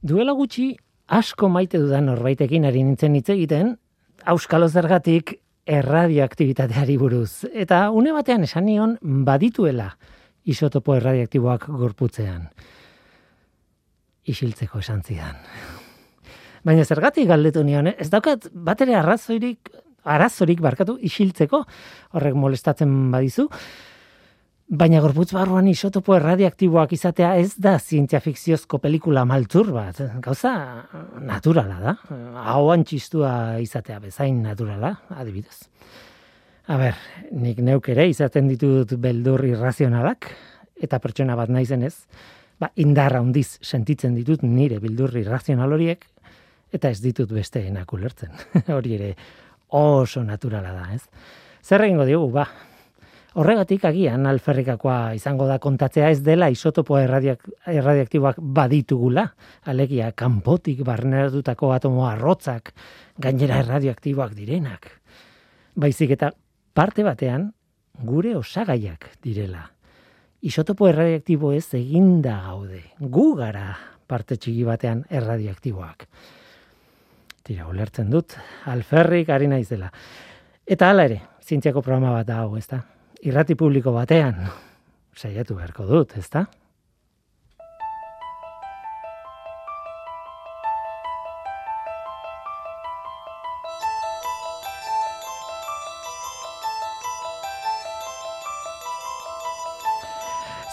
Duela gutxi asko maite dudan norbaitekin ari nintzen hitz egiten, auskalo zergatik erradioaktibitateari buruz. Eta une batean esan nion badituela isotopo erradioaktiboak gorputzean. Isiltzeko esan zidan. Baina zergatik galdetu nion, ez daukat bat ere arrazoirik, arazorik barkatu isiltzeko, horrek molestatzen badizu, Baina gorputz barruan isotopo erradiaktiboak izatea ez da zientzia fikziozko pelikula maltzur bat. Gauza naturala da. Ahoan txistua izatea bezain naturala, adibidez. A ber, nik neuk ere izaten ditut beldur irrazionalak, eta pertsona bat naizenez, ba, indarra handiz sentitzen ditut nire bildur irrazional horiek, eta ez ditut beste ulertzen. Hori ere oso naturala da, ez? Zer egingo diogu, ba, Horregatik agian alferrikakoa izango da kontatzea ez dela isotopo erradiak, erradiaktiboak baditugula, alegia kanpotik barneratutako atomo arrotzak gainera erradioaktiboak direnak. Baizik eta parte batean gure osagaiak direla. Isotopo erradiaktibo ez eginda gaude, gu gara parte txiki batean erradioaktiboak. Tira, ulertzen dut, alferrik ari naizela. Eta hala ere, zientziako programa bat da hau, ezta? Irrati publiko batean, saiatu beharko dut, ezta?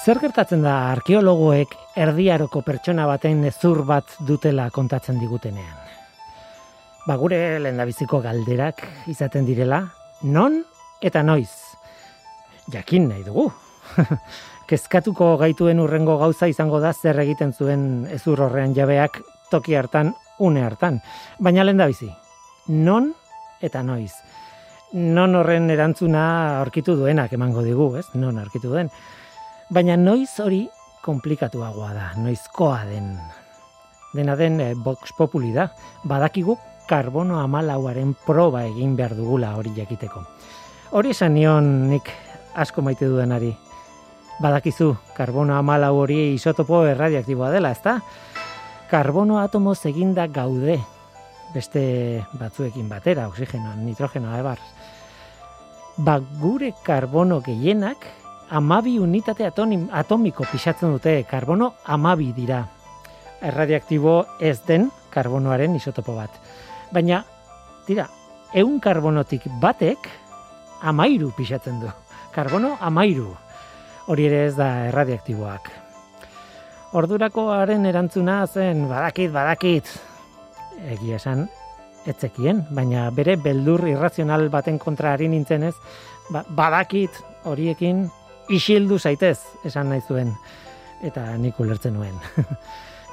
Zer gertatzen da arkeologoek erdiaroko pertsona baten ezur bat dutela kontatzen digutenean? Ba gure lehendabiziko galderak izaten direla, non eta noiz jakin nahi dugu. Kezkatuko gaituen urrengo gauza izango da zer egiten zuen ezur horrean jabeak toki hartan, une hartan. Baina lehen da bizi, non eta noiz. Non horren erantzuna aurkitu duenak emango digu, ez? Non aurkitu duen. Baina noiz hori komplikatuagoa da, noizkoa den. Dena den eh, box populi da, badakigu karbono amalauaren proba egin behar dugula hori jakiteko. Hori esan nion nik asko maite dudanari. Badakizu, karbono amalau hori isotopo erradiaktiboa dela, ezta? Karbono atomo eginda gaude, beste batzuekin batera, oxigeno, nitrogeno, ebar. Ba, gure karbono gehienak, amabi unitate atonim, atomiko pixatzen dute, karbono amabi dira. Erradiaktibo ez den karbonoaren isotopo bat. Baina, tira, eun karbonotik batek, amairu pixatzen du karbono amairu. Hori ere ez da erradiaktiboak. Ordurakoaren erantzuna zen badakit, badakit. Egia esan, etzekien, baina bere beldur irrazional baten kontra ari nintzen ez, ba, badakit horiekin isildu zaitez, esan nahi zuen, eta nik ulertzen nuen.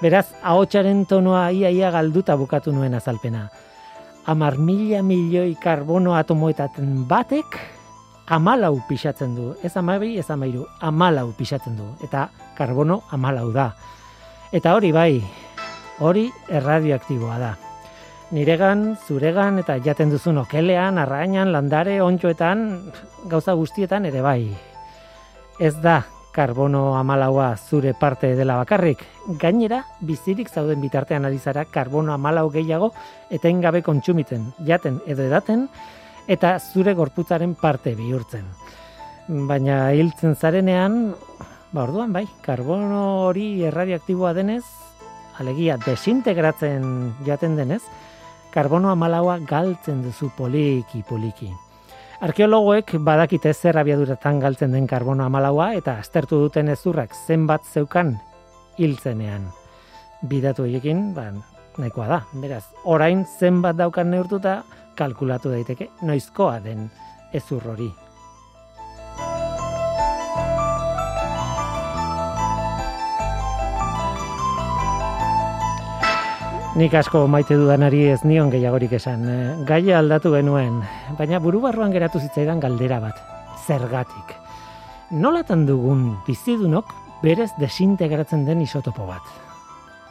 Beraz, ahotsaren tonoa ia ia galduta bukatu nuen azalpena. Amar mila milioi karbono atomoetaten batek, amalau pixatzen du. Ez amabi, ez amairu, amalau pixatzen du. Eta karbono amalau da. Eta hori bai, hori erradioaktiboa da. Niregan, zuregan eta jaten duzun okelean, arrainan, landare, ontxoetan, gauza guztietan ere bai. Ez da karbono amalaua zure parte dela bakarrik. Gainera, bizirik zauden bitartean ari zara karbono amalau gehiago etengabe kontsumitzen, jaten edo edaten, eta zure gorputzaren parte bihurtzen. Baina hiltzen zarenean, ba orduan bai, karbono hori erradioaktiboa denez, alegia desintegratzen jaten denez, karbono amalaua galtzen duzu poliki poliki. Arkeologoek badakite zer abiaduratan galtzen den karbono amalaua eta aztertu duten ezurrak zenbat zeukan hiltzenean. Bidatu egin, ba, nahikoa da. Beraz, orain zenbat daukan neurtuta, kalkulatu daiteke noizkoa den ezur hori. Nik asko maite dudanari ez nion gehiagorik esan. Eh, gaia aldatu genuen, baina buru barruan geratu zitzaidan galdera bat. Zergatik. Nolatan dugun bizidunok berez desintegratzen den isotopo bat.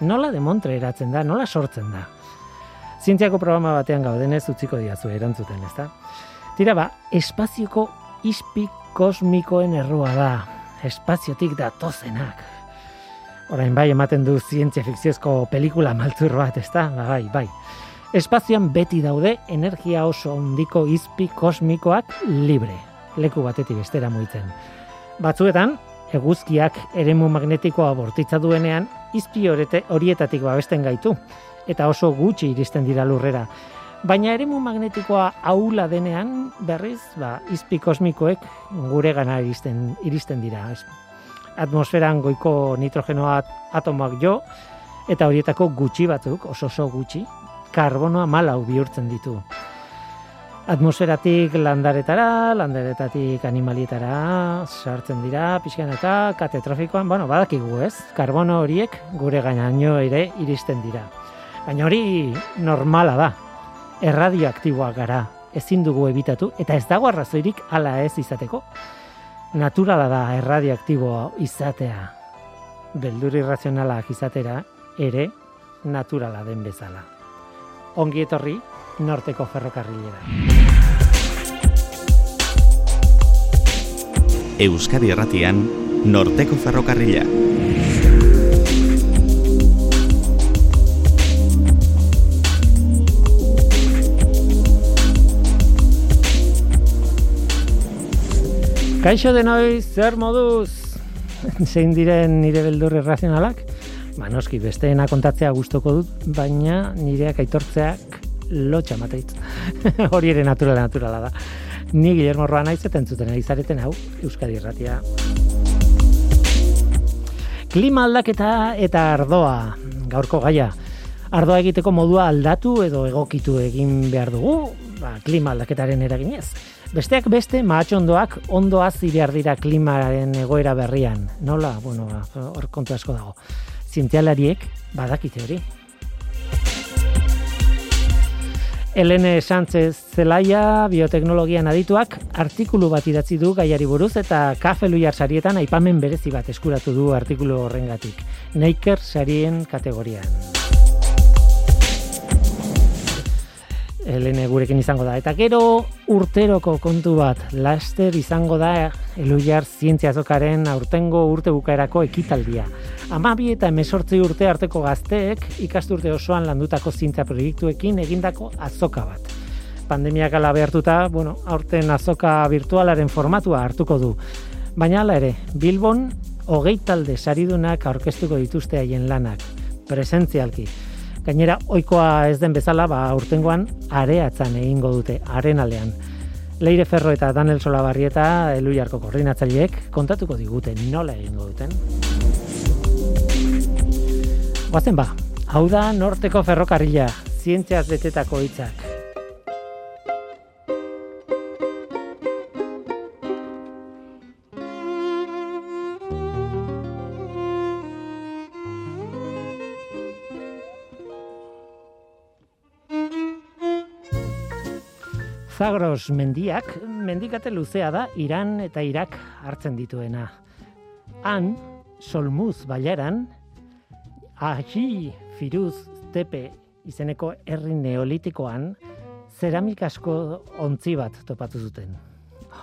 Nola demontre eratzen da, nola sortzen da. Zientziako programa batean gaudenez utziko diazu erantzuten, ezta? Tira ba, espazioko ispi kosmikoen errua da. Espaziotik datozenak. Orain bai ematen du zientzia fikziozko pelikula maltzur bat, ezta? Ba, bai, bai. Espazioan beti daude energia oso handiko izpi kosmikoak libre, leku batetik bestera muitzen. Batzuetan, eguzkiak eremu magnetikoa bortitza duenean, izpi horietatik babesten gaitu, eta oso gutxi iristen dira lurrera. Baina eremu magnetikoa aula denean, berriz, ba, izpi kosmikoek gure gana iristen, iristen dira. Atmosferan goiko nitrogenoa atomoak jo, eta horietako gutxi batzuk, oso oso gutxi, karbonoa malau bihurtzen ditu atmosferatik landaretara, landaretatik animalietara sartzen dira, pixkan eta katetrofikoan, bueno, badakigu ez, karbono horiek gure gainaino ere iristen dira. Baina hori normala da, erradioaktiboa gara, ezin dugu ebitatu, eta ez dago arrazoirik hala ez izateko. Naturala da erradioaktiboa izatea, beldur irrazionalak izatera, ere naturala den bezala. Ongi etorri, norteko ferrokarrilera. Euskadi Erratian, norteko ferrokarrila. Kaixo denoi, zer moduz? Zein diren nire beldur irrazionalak? Ba, noski, besteena kontatzea gustoko dut, baina nireak aitortzeak lotxa mateit. Hori ere naturala naturala da. Ni Guillermo Roa naiz eta entzuten izareten hau Euskadi Irratia. Klima aldaketa eta ardoa, gaurko gaia. Ardoa egiteko modua aldatu edo egokitu egin behar dugu, ba, klima aldaketaren eraginez. Besteak beste, mahatxondoak ondo hazi behar dira klimaren egoera berrian. Nola, bueno, ba, hor kontu asko dago. Zientzialariek badakite hori. Elene Sánchez Zelaia, bioteknologian adituak, artikulu bat idatzi du gaiari buruz eta kafe luiar sarietan aipamen berezi bat eskuratu du artikulu horrengatik. Naker sarien kategorian. Elene gurekin izango da. Eta gero urteroko kontu bat, laster izango da eluiar zientziazokaren aurtengo urte bukaerako ekitaldia. Amabi eta emesortzi urte arteko gazteek ikasturte osoan landutako zintza proiektuekin egindako azoka bat. Pandemiak ala behartuta, bueno, aurten azoka virtualaren formatua hartuko du. Baina ala ere, Bilbon hogei talde saridunak aurkeztuko dituzte haien lanak, presentzialki. Gainera, ohikoa ez den bezala, ba, aurtengoan areatzan egingo dute, arenalean. Leire Ferro eta Daniel Solabarrieta, Eluiarko koordinatzaileek, kontatuko digute nola egingo duten. Guazen ba, hau da norteko ferrokarrila, zientziaz betetako hitzak. Zagros mendiak, mendikate luzea da, Iran eta Irak hartzen dituena. Han, Solmuz baiaran, Ahi, Firuz, Tepe, izeneko herri neolitikoan, zeramik asko ontzi bat topatu zuten.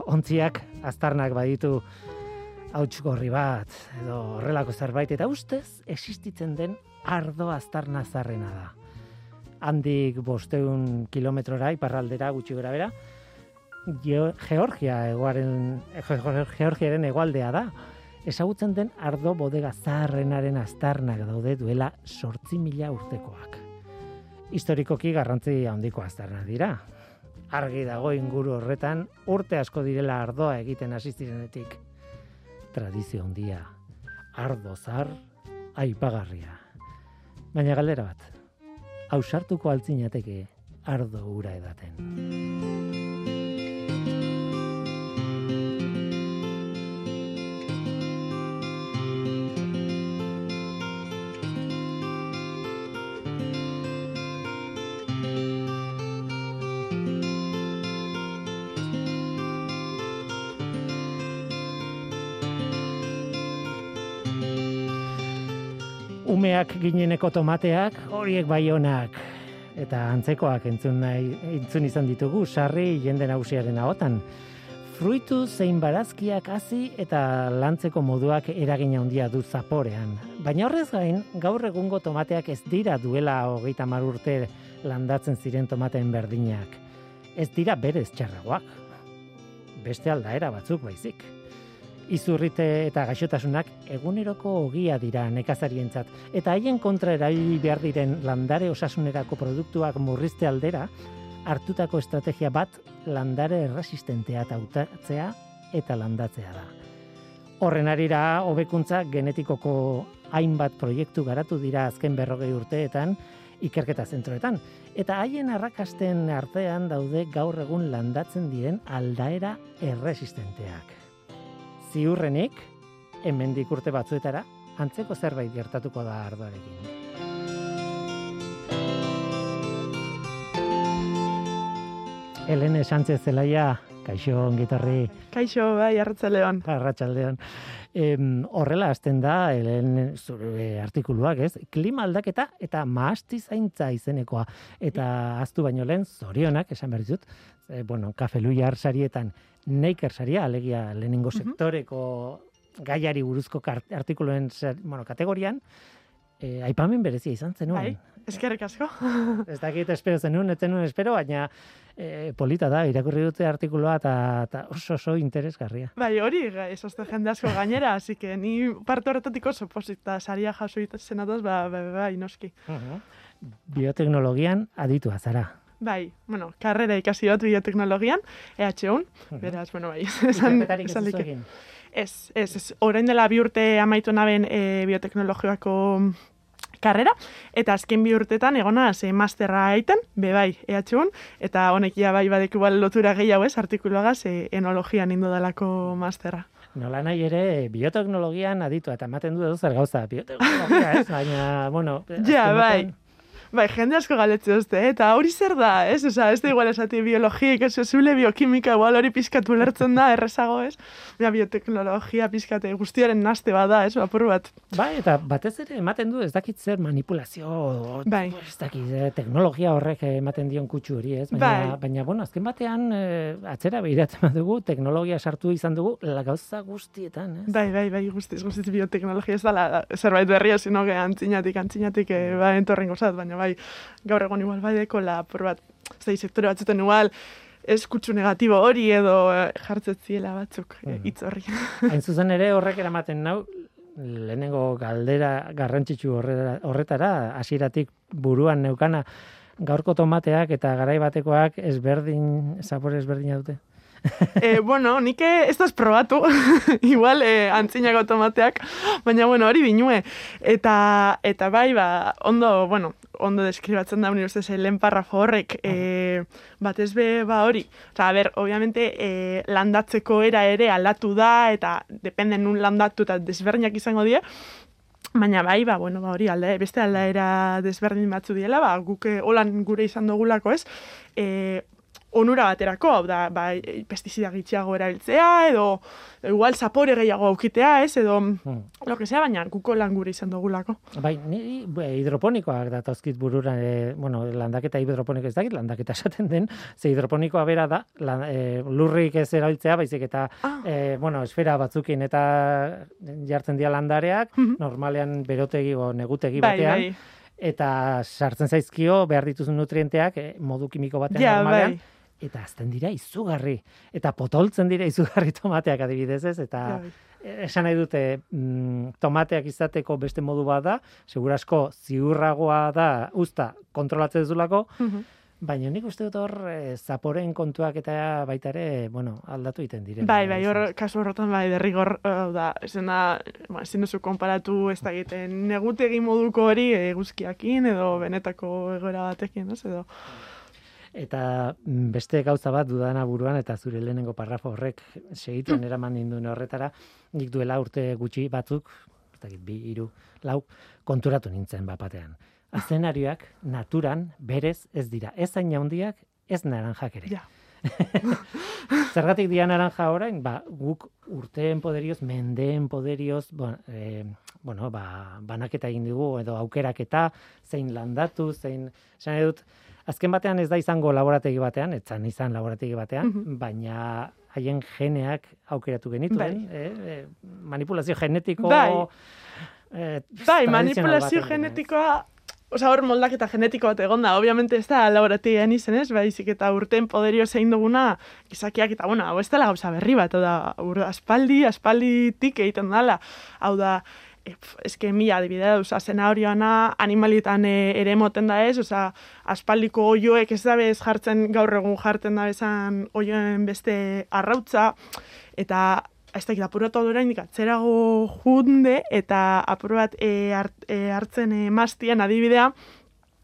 Ontziak aztarnak baditu hauts gorri bat, edo horrelako zerbait, eta ustez, existitzen den ardo aztarna zarrena da. Handik bosteun kilometrora, iparraldera, gutxi gara bera, Georgia eguaren, Georgiaren egualdea da, ezagutzen den ardo bodega zaharrenaren aztarnak daude duela sortzi mila urtekoak. Historikoki garrantzi handiko aztarnak dira. Argi dago inguru horretan urte asko direla ardoa egiten asistirenetik. Tradizio handia, ardo zar, aipagarria. Baina galdera bat, hausartuko altzinateke ardo ura edaten. Umeak gineneko tomateak, horiek baionak eta antzekoak entzun nahi entzun izan ditugu sarri jende nagusiaren ahotan. Fruitu zein barazkiak hasi eta lantzeko moduak eragina handia du zaporean. Baina horrez gain, gaur egungo tomateak ez dira duela hogeita mar urte landatzen ziren tomateen berdinak. Ez dira berez txarragoak. Beste aldaera batzuk baizik. Izurrite eta gaixotasunak eguneroko ogia dira nekazarientzat eta haien kontra erabili behar diren landare osasunerako produktuak murrizte aldera, hartutako estrategia bat landare erresistentea hautatzea eta landatzea da. Horren arira, hobekuntza genetikoko hainbat proiektu garatu dira azken berrogei urteetan, ikerketa zentroetan. Eta haien arrakasten artean daude gaur egun landatzen diren aldaera erresistenteak ziurrenik, hemendik urte batzuetara, antzeko zerbait gertatuko da ardoarekin. Elene Sánchez Zelaia, kaixo ongitarri. Kaixo, bai, arratzaldeon. Arratsaldeon. Em, horrela hasten da, Helen zure artikuluak, ez? Klima aldaketa eta maasti zaintza izenekoa. Eta aztu baino lehen, zorionak, esan behar dizut, e, bueno, kafeluia sarietan Neiker saria, alegia lehenengo sektoreko gaiari buruzko artikuluen bueno, kategorian, e, aipamen berezia izan zenuen. Bai, eskerrik asko. ez dakit espero zenuen, ez zenuen espero, baina e, polita da, irakurri dute artikuloa eta oso oso interesgarria. Bai, hori, ez oste jende asko gainera, así que ni parte horretatik oso posita saria jaso zenatoz, ba, ba, ba, inoski. Bioteknologian aditua zara. Bai, bueno, karrera ikasi dut bioteknologian, EH1, beraz, bueno, bai, esan, esan Ez, ez, ez, orain dela bi urte amaitu naben e, bioteknologiako karrera, eta azken bi urtetan egona ze masterra aiten, be bai, EH1, eta honek ja bai badek igual lotura gehiago ez, artikuluaga ze enologian indo dalako masterra. Nola nahi ere, bioteknologian aditu, eta ematen du edo zer gauza, bioteknologia ez, baina, bueno... Ja, bai. Bai, jende asko galetze duzte, eta hori zer da, ez? Osa, ez da igual esati biologia, ez zule biokimika, igual hori pizkatu lertzen da, errezago, ez? Ja, bioteknologia pizkate guztiaren naste bada, ez? Bapur bat. Bai, eta batez ere ematen du ez dakit zer manipulazio, bai. ez dakit, eh, teknologia horrek ematen dion kutsu hori, ez? Baina, bai. baina bueno, azken batean, eh, atzera behiratzen dugu, teknologia sartu izan dugu, la gauza guztietan, ez? Bai, bai, bai, guztiz, guztiz bioteknologia ez da, zerbait berria, sino que antzinatik, antzinatik, eh, ba, entorren gozat, baina bai, gaur egon igual bai deko la bat, zei sektore batzuten igual, ez negatibo hori edo eh, jartzetziela batzuk mm hitz horri. Hain zuzen ere horrek eramaten nau, lehenengo galdera garrantzitsu horretara, hasieratik buruan neukana, gaurko tomateak eta garai batekoak ezberdin, zapore ezberdina dute? e, bueno, nik ez da probatu, igual e, antzinako tomateak, baina bueno, hori binue. Eta, eta bai, ba, ondo, bueno, ondo deskribatzen da, ez, lehen parrafo horrek, e, bat ez be, ba, hori. Osa, a ber, obviamente, e, landatzeko era ere aldatu da, eta dependen nun landatu eta desberdinak izango die, Baina bai, ba, bueno, ba, hori alde, beste aldaera desberdin batzu diela, ba, guke holan gure izan dugulako ez, e, onura baterako, hau da, bai, pestizida gitxiago erabiltzea, edo igual zapore gehiago aukitea, ez, edo hmm. lo que sea, baina kuko lan gure izan dugulako. Bai, ni hidroponikoak datozkit burura, e, bueno, landaketa hidroponiko ez dakit, landaketa esaten den, ze hidroponikoa bera da, lan, e, lurrik ez erabiltzea, baizik eta, ah. e, bueno, esfera batzukin eta jartzen dira landareak, mhm. normalean berotegi o negutegi bai, batean, bai. eta sartzen zaizkio behar dituzun nutrienteak modu kimiko batean ja, normalean, bai eta azten dira izugarri eta potoltzen dira izugarri tomateak adibidez ez eta bai. esan nahi dute mm, tomateak izateko beste modu bat da segurasko ziurragoa da usta kontrolatzen duzulako mhm. Baina nik uste dut hor e, zaporen kontuak eta baita ere, bueno, aldatu egiten dire. Bai, bai, hor, kasu horretan, bai, derrigor, uh, da, ezen da, ba, ezin duzu konparatu ez da egiten negutegi moduko hori eguzkiakin edo benetako egoera batekin, ez, edo eta mm, beste gauza bat dudana buruan eta zure lehenengo parrafo horrek segituen eraman induen horretara nik duela urte gutxi batzuk ez bi hiru lau konturatu nintzen bapatean azenarioak naturan berez ez dira. Ez zain handiak ez naranjak ere. Ja. Zergatik dia naranja orain, ba, guk urteen poderioz, mendeen poderioz, bueno, e, bueno, ba, banaketa egin dugu, edo aukeraketa, zein landatu, zein, esan dut, azken batean ez da izango laborategi batean, etzan izan laborategi batean, Mhm. baina haien geneak aukeratu genituen, Bai. eh, eh, manipulazio genetiko Bai. eh, Bai, manipulazio genetikoa, Osa, hor moldaketa genetiko bat egon da, obviamente ez da laborategian izen ez, baizik eta urten poderio zein duguna, gizakiak eta, bueno, hau ez dela gauza berri bat, hau da, ur, aspaldi, aspalditik egiten dala, hau da, eske mila adibidea, oza, zenarioana animalietan e, ere moten da ez, oza, aspaldiko oioek ez ez jartzen, gaur egun jartzen da bezan oioen beste arrautza, eta ez dakit apur bat oraindik atzerago junde eta apur bat e, hart- e, hartzen e, mastien adibidea,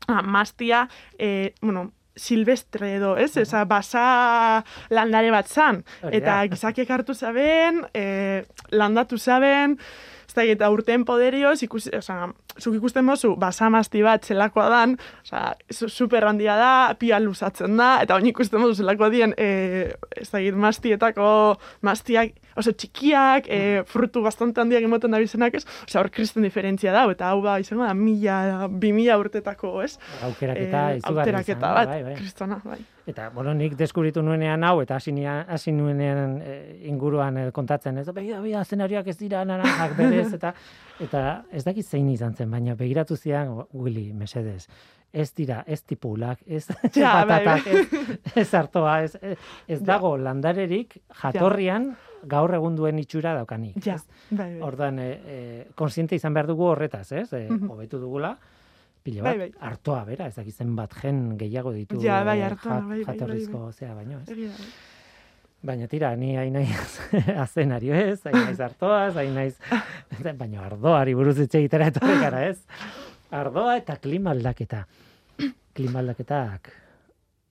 ah, mastia, e, bueno, silvestre edo, ez? Eza, basa landare bat zan. Eta da. gizakiek hartu zaben, e, landatu zaben, ez da, eta urten poderioz, ikusi, oza, zuk ikusten mozu, basa masti bat zelakoa dan, oza, su- super handia da, pia luzatzen da, eta oin ikusten mozu zelakoa dien, e, ez da, mastietako, mastiak, oso txikiak, e, frutu bastante handiak emoten da bizenak, ez? Oza, hor kristen diferentzia da, eta hau ba, izango da, mila, bi mila urtetako, ez? aukeraketa Eh, izugarri aukeraketa izan, bat, bai, bai. kristona, bai. Eta, bueno, nik deskubritu nuenean hau, eta hasi hasi nuenean eh, inguruan eh, kontatzen, ez, begira, begira, zenarioak ez dira naranjak berez, eta, eta ez dakit zein izan zen, baina begiratu zian, Willy, mesedez, ez dira, ez tipulak, ez Ja, bai, patatak, ez, ez hartoa, ez, ez, ez dago landarerik jatorrian gaur egun duen itxura daukanik. Ja, bai, bai. Ordan e, e, konsiente izan behar dugu horretaz, ez? E, hobetu dugula, pila Bai, bat, bai. hartoa bera, ez dakit zenbat gen gehiago ditu Ja, bai, eh, hartoa, jat- bai, bai, bai, jatorrizko zea baino, ez? Egia bai. Baina tira, ni hain naiz azenario ez, hain naiz hartoaz, hain naiz, baina ardoari buruz hitz egitera etorri gara ez. Ardoa eta klima aldaketa. Klima aldaketak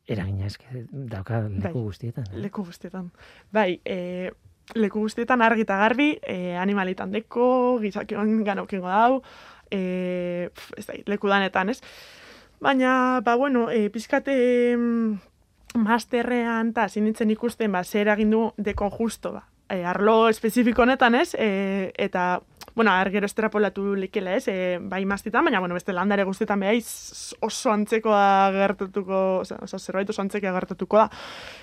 eragina eske dauka leku Bai. guztietan. eh? Leku guztietan. Bai, e, leku guztietan argi eta garbi, e, animalitan deko, gizakion ganokengo dau, e, pf, ez da, leku danetan, ez? Baina, ba, bueno, e, pizkate masterrean eta sinitzen ikusten, ba, zer egin du dekon justo, ba. E, arlo espezifiko honetan, ez? E, eta, bueno, argero estrapolatu likela, ez? E, bai mastitan, baina, bueno, beste landare guztietan behaiz oso antzekoa gertatuko, oza, oza, zerbait oso antzekoa gertatuko da.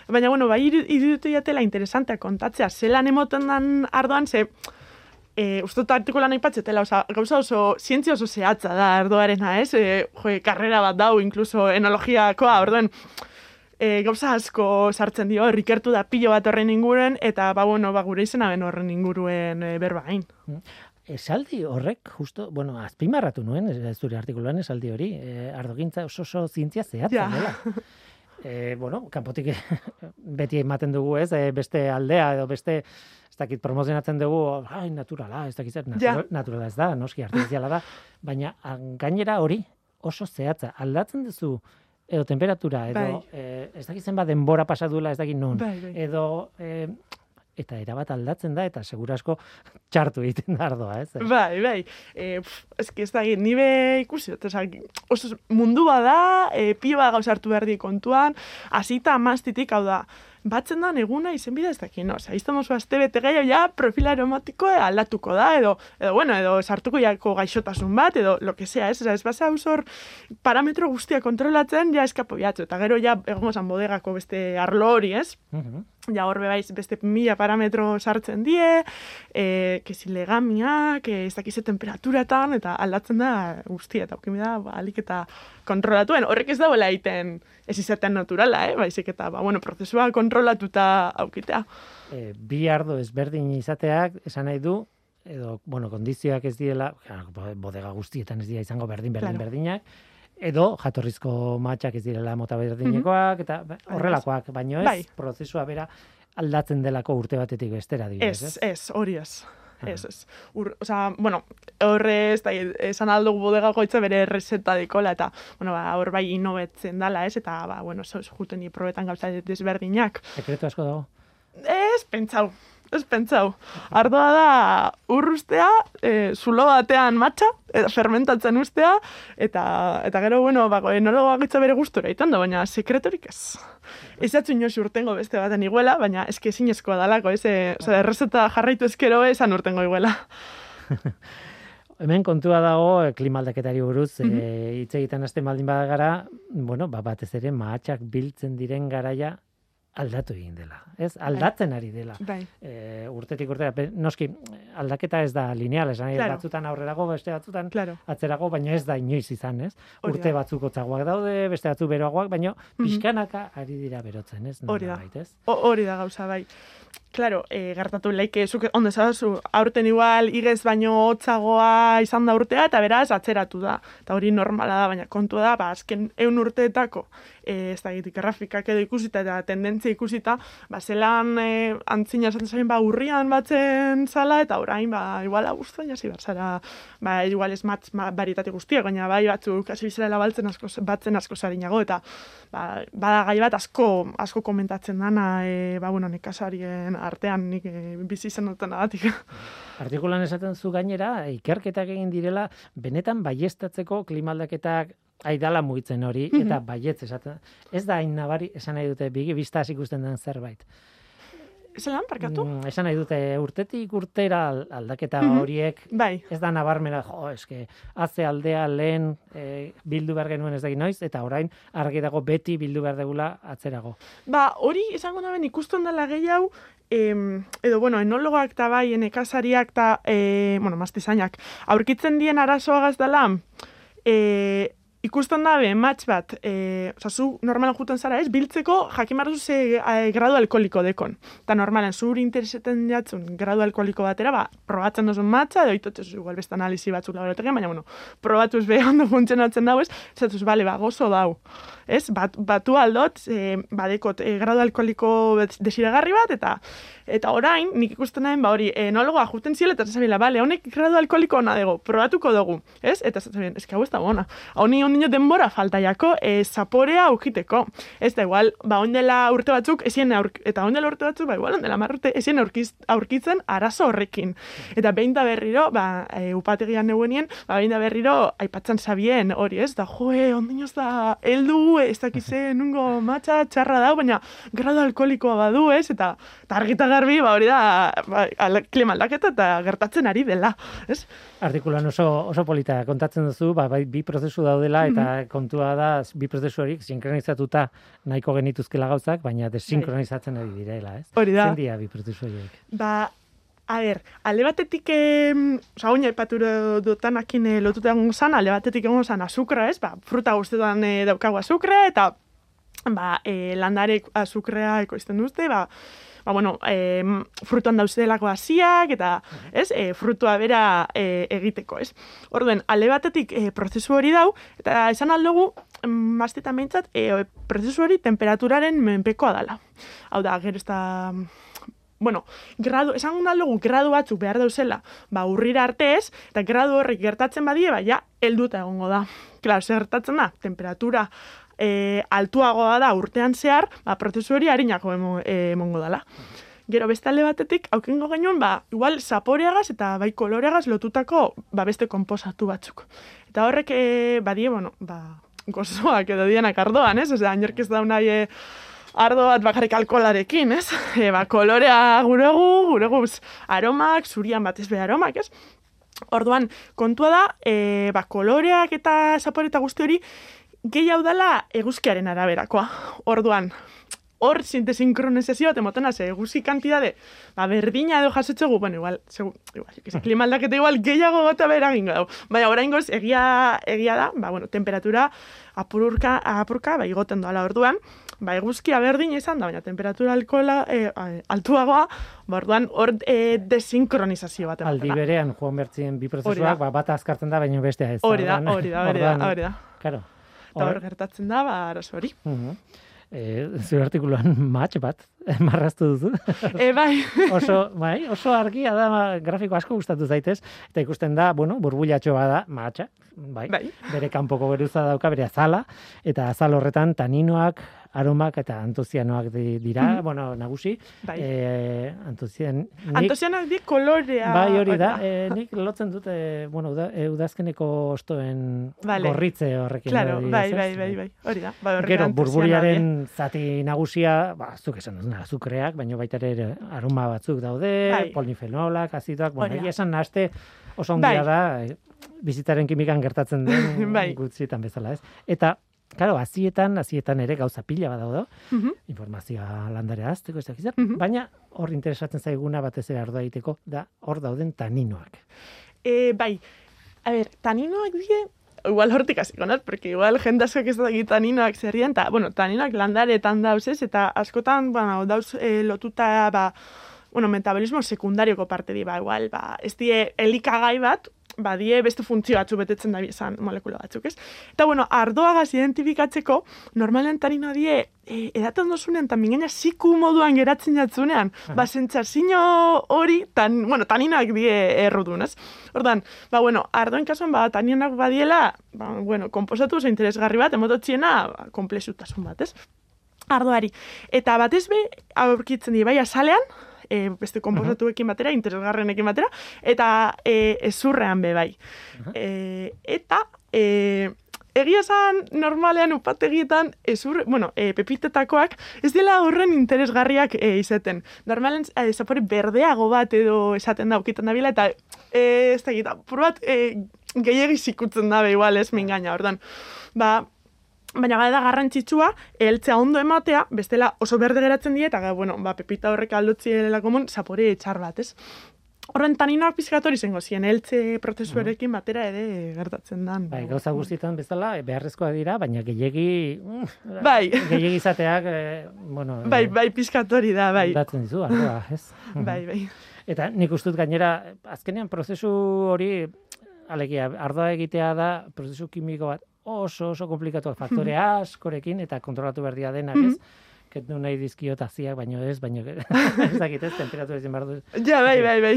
Baina, bueno, bai iru- iruditu jatela interesantea kontatzea, zelan emoten dan ardoan, ze, e, uste dut artikulan aipatzetela, oza, gauza oso, zientzia oso zehatza da ardoarena, ez? E, jo, karrera bat dau, inkluso enologiakoa, orduen, e, gauza asko sartzen dio, rikertu da pilo bat horren inguren, eta, ba, bueno, ba, gure izena ben horren inguruen e, berba hain. Esaldi horrek, justo, bueno, azpimarratu nuen, ez zure artikuluan esaldi hori, e, ardogintza oso oso zientzia zehatza Ja. dela. E, bueno, kanpotik beti ematen dugu, ez, e, beste aldea edo beste ez dakit promozionatzen dugu, ai, naturala, ez dakit zer, Ja. natura, naturala ez da, noski artifiziala da, baina gainera hori oso zehatza, aldatzen duzu edo temperatura, edo Bai. e, ez dakit zenbat denbora pasadula, ez dakit non, Bai, bai. edo e, eta erabat aldatzen da, eta segurasko txartu egiten da ardoa, ez? Bai, bai. E, pf, eski ez da, nibe ikusi, oza, oso mundu bada, e, pio bat gauza hartu behar kontuan, hasita amastitik, hau da, batzen da eguna izen bida ez dakin, no? Oza, izan mozu azte bete gehiago, ja, profil aromatiko aldatuko da, edo, edo, bueno, edo sartuko jako gaixotasun bat, edo, lo que sea, ez, Oza, ez basa usor parametro guztia kontrolatzen, ja eskapo biatzu, eta gero ja, egongo zan bodegako beste arlo hori, ez? Ja hor bebaiz beste mila parametro sartzen die, e, kezi legamiak, e, ez dakize temperaturatan, eta aldatzen da guztia, eta aukimi da, ba, alik eta kontrolatuen. Horrek ez dagoela egiten ez izaten naturala, eh? baizik eta, ba, bueno, prozesua kontrolatuta aukitea. e, bi ardo ezberdin izateak esan nahi du edo bueno, kondizioak ez direla, bo- bodega guztietan ez dira izango berdin berdin Claro. berdinak edo jatorrizko matxak ez direla mota berdinekoak eta ba, horrelakoak, baino ez Bai. prozesua bera aldatzen delako urte batetik bestera adibidez, Ez, ez, hori ez. Ez, ez. Ur, osea, bueno, horre ez da, esan aldo bodegako itza bere reseta dikola, eta, bueno, ba, hor bai inobetzen dala, ez, eta, ba, bueno, zo, juten ni probetan gauza desberdinak. Sekretu asko dago. Ez pentsau, ez pentsau. Ardoa da urrustea, e, zulo batean matxa, eta fermentatzen ustea, eta, eta gero, bueno, bako, enologoak itza bere gustura iten da, baina sekretorik ez. Ez jatzu inoz urtengo beste baten iguela, baina eski ezinezkoa dalako, ez, e, oza, errezeta jarraitu ezkero esan urtengo iguela. Hemen kontua dago eh, klimaldaketari buruz Mhm. eh, hitz egiten hasten baldin badagara, bueno, ba, batez ere mahatsak biltzen diren garaia aldatu egin dela. Ez, aldatzen ari dela. Bai, E, urtetik urtera, noski, aldaketa ez da lineal, esan nahi, Claro. batzutan aurrerago, beste batzutan claro. atzerago, baina ez da inoiz izan, ez? Hori Urte batzuk hotzagoak daude, beste batzuk beroagoak, baina Mhm. pixkanaka ari dira berotzen, ez? Hori da. Ez? O- Hori da gauza, bai. Claro, e, gertatu leike, zuk ondo zauzu, aurten igual igez baino hotzagoa izan da urtea, eta beraz atzeratu da. Eta hori normala da, baina kontua da, ba, azken eun urteetako, e, ez da egitik, grafikak edo ikusita eta tendentzia ikusita, ba, zelan e, antzina esaten zain, ba, urrian batzen zala, eta orain, ba, igual abuztuan jasi berzara, ba, igual ez matz ma, baritate guztiak, baina bai batzuk, hasi bizarela baltzen asko, batzen asko zarinago, eta ba, bada gai bat asko, asko komentatzen dana, e, ba, bueno, nekazarien artean nik e, bizi izan duten agatik. Artikulan esaten zu gainera, ikerketak egin direla, benetan baiestatzeko klimaldaketak aidala mugitzen hori, Mhm. eta baietz esaten. Ez da hain nabari, esan nahi dute, bigi biztaz ikusten den zerbait. Zelan, parkatu? Mm, esan nahi dute, urtetik urtera al- aldaketa Mhm. horiek, Bai, ez da nabarmena, jo, eske, haze aldea lehen e, bildu behar genuen ez da noiz, eta orain argi dago beti bildu behar degula atzerago. ba, hori esango naben ikusten dela gehi hau, em, edo, bueno, enologoak eta bai, nekazariak eta, e, bueno, maztizainak, aurkitzen dien arazoagaz dela, e, ikusten dabe, match bat, e, oza, zu normalan juten zara ez, biltzeko jakin behar duzu ze e, gradu alkoholiko dekon. Eta normalan, zur intereseten jatzun gradu alkoholiko batera, ba, probatzen duzun matcha, edo itotzez igual beste analizi batzuk laborategian, baina, bueno, probatuz be ondo funtzionatzen dago ez, zatuz, bale, ba, gozo dau. Ez, bat, batu aldot, e, badekot, e, gradu alkoholiko desiragarri bat, eta eta orain, nik ikusten nahen, ba hori, enologoa juten ziela, eta zabila, bale, honek gradu alkoholiko ona dugu, probatuko dugu, ez? Eta zabila, eski hau ez da bona. Honi ondino denbora faltaiako, e, zaporea aukiteko. Ez da, igual, ba, ondela urte batzuk, ezien aurk, eta ondela urte batzuk, ba, igual, ondela marrute, ezien aurkiz, aurkitzen arazo horrekin. Eta behin da berriro, ba, e, upategian neuenien, ba, behin da berriro, aipatzen zabien, hori, ez? Da, joe, ondino ez da, heldu, ez dakize, nungo matxa txarra dau, baina gradu alkoholikoa badu, ez? Eta, eta argita garbi, ba, hori da, ba, klima aldaketa eta gertatzen ari dela, ez? Artikulan oso, oso polita kontatzen duzu, ba, bai, bi prozesu daudela, eta Mhm. kontua da, bi prozesu horiek sinkronizatuta nahiko genituzkela gauzak, baina desinkronizatzen ari direla, ez? Hori da. Zein dira bi prozesu horiek? Ba, a ber, alde batetik, oza, oin aipatu dutanakin eh, lotuta egon zan, alde batetik egon zan azukra, ez? Ba, fruta guztetan eh, daukagu azukra, eta ba, eh, landare azukrea ekoizten duzte, ba, ba, bueno, eh, frutuan dauzelako hasiak, eta, ez, eh, frutua bera eh, egiteko, ez? Orduen, alde batetik eh, prozesu hori dau, eta esan aldugu, maztetan behintzat, eh, prozesu hori temperaturaren menpekoa dala. Hau da, gero ez da, bueno, gradu, esan aldugu gradu batzuk behar dauzela, ba, urrira arte ez, eta gradu horrek gertatzen badie, ba, ja, helduta egongo da. Klar, zer gertatzen da, temperatura e, altuagoa da urtean zehar, ba, prozesu hori harinako emo, e, emongo dala. Gero beste alde batetik, aukengo genuen, ba, igual zaporeagaz eta bai koloreagaz lotutako ba, beste konposatu batzuk. Eta horrek, e, badie, bueno, ba, gozoak edo dienak ardoan, ez? Osea, inork ez da nahi e, ardo bat bakarrik alkolarekin, ez? E, ba, kolorea guregu, guregu aromak, zurian batez be aromak, ez? Orduan, kontua da, e, ba, koloreak eta zapore eta guzti hori gehi hau dela eguzkiaren araberakoa. Orduan, hor sintesinkronizazio bat emotena, ze eguzki kantidade, ba, berdina edo jasotzegu, bueno, igual, segu, igual, que klima aldaketa igual gehiago gota bera gingo dau. Baina, oraingoz egia, egia da, ba, bueno, temperatura apururka, apurka, ba, igoten doala orduan, ba, eguzkia berdin izan da, baina temperatura alkohola e, altuagoa, ba, orduan hor e, desinkronizazio bat Aldi ematen da. berean joan bertzien bi prozesuak, ba, bata azkartzen da, baina bestea ez. Hori da, hori da, hori da, hori da. Claro. Eta hor gertatzen da, ba, arazo hori. Mhm. Eh, zure artikuluan match bat marraztu duzu. e, bai, oso, bai, oso argia da grafiko asko gustatu zaitez eta ikusten da, bueno, burbuilatxo bada, matxa, bai. bai. Bere kanpoko geruza dauka bere azala eta azal horretan taninoak, aromak eta antozianoak di- dira, Mhm. bueno, nagusi. Bai. Eh, antozien nik, Antosianak di kolorea. Bai, hori da. Eh, nik lotzen dut, eh, bueno, uda, eh, udazkeneko ostoen Vale. gorritze horrekin. Claro, bai, ez? bai, bai, bai, hori da. Ba, Gero, burburiaren zati nagusia, ba, zuk esan duzuna, azukreak, baina baita ere aroma batzuk daude, Bai. polifenolak, azidoak, bueno, esan naste oso ondia Bai. da, bizitzaren kimikan gertatzen den Bai. gutxietan bezala, ez? Eta, Claro, azietan, azietan ere gauza pila badaude, Mhm. informazioa landarea azteko, ez dakiz zer, Mhm. baina hor interesatzen zaiguna batez ere ardoa egiteko, da hor dauden taninoak. E, bai, a ber, taninoak die, igual hortik hasiko naz, porque igual jende askok ez dakit taninoak zer dien, ta, bueno, taninoak landaretan dauz ez, eta askotan, bueno, dauz e, lotuta, ba, bueno, metabolismo sekundarioko parte di, ba, igual, ba, ez die elikagai bat, ba, die beste funtzio batzu betetzen da izan molekula batzuk, ez? Eta, bueno, ardoagaz identifikatzeko, normalen taninoa die, e, edaten dozunean, eta mingaina siku moduan geratzen jatzunean, ba, sentsazio hori, tan, bueno, taninoak die errudun, ez? Ordan, ba, bueno, ardoen kasuan, ba, taninoak badiela, ba, bueno, komposatu oso interesgarri bat, emototxiena, ba, komplexutasun bat, ez? Ardoari. Eta batez be, aurkitzen di, bai, azalean, e, beste komposatuekin batera, interesgarrenekin batera, eta e, ezurrean be bai. E, eta, e, egia esan normalean upategietan ezur, bueno, e, pepitetakoak ez dela horren interesgarriak e, izaten. Normalen e, zapore berdeago bat edo esaten da ukitan da bila, eta e, ez da gita, pur bat e, gehiagi zikutzen dabe igual ez mingaina, ordan. Ba, Baina bada garrantzitsua, eltzea ondo ematea, bestela oso berde geratzen die, eta bueno, ba, pepita horrek aldotzi komun, zapore etxar bat, ez? Horren taninoak pizkatori zengo zien, eltze prozesuarekin batera ere gertatzen dan. Bai, gauza guztietan bezala, e, beharrezkoa dira, baina gehiegi... mm, Bai. Gehiegi izateak, e, bueno... Bai, e, bai, pizkatori da, bai. Datzen dizu, ardoa, ez? Bai, bai. Eta nik ustut gainera, azkenean prozesu hori, alegia, ardoa egitea da, prozesu kimiko bat oso oso komplikatuak faktore askorekin eta kontrolatu berdia denak, ez? Kendu nahi dizkiot aziak, baino ez, baino ez dakit ez, temperatura ezin behar. Ja, bai, bai, bai.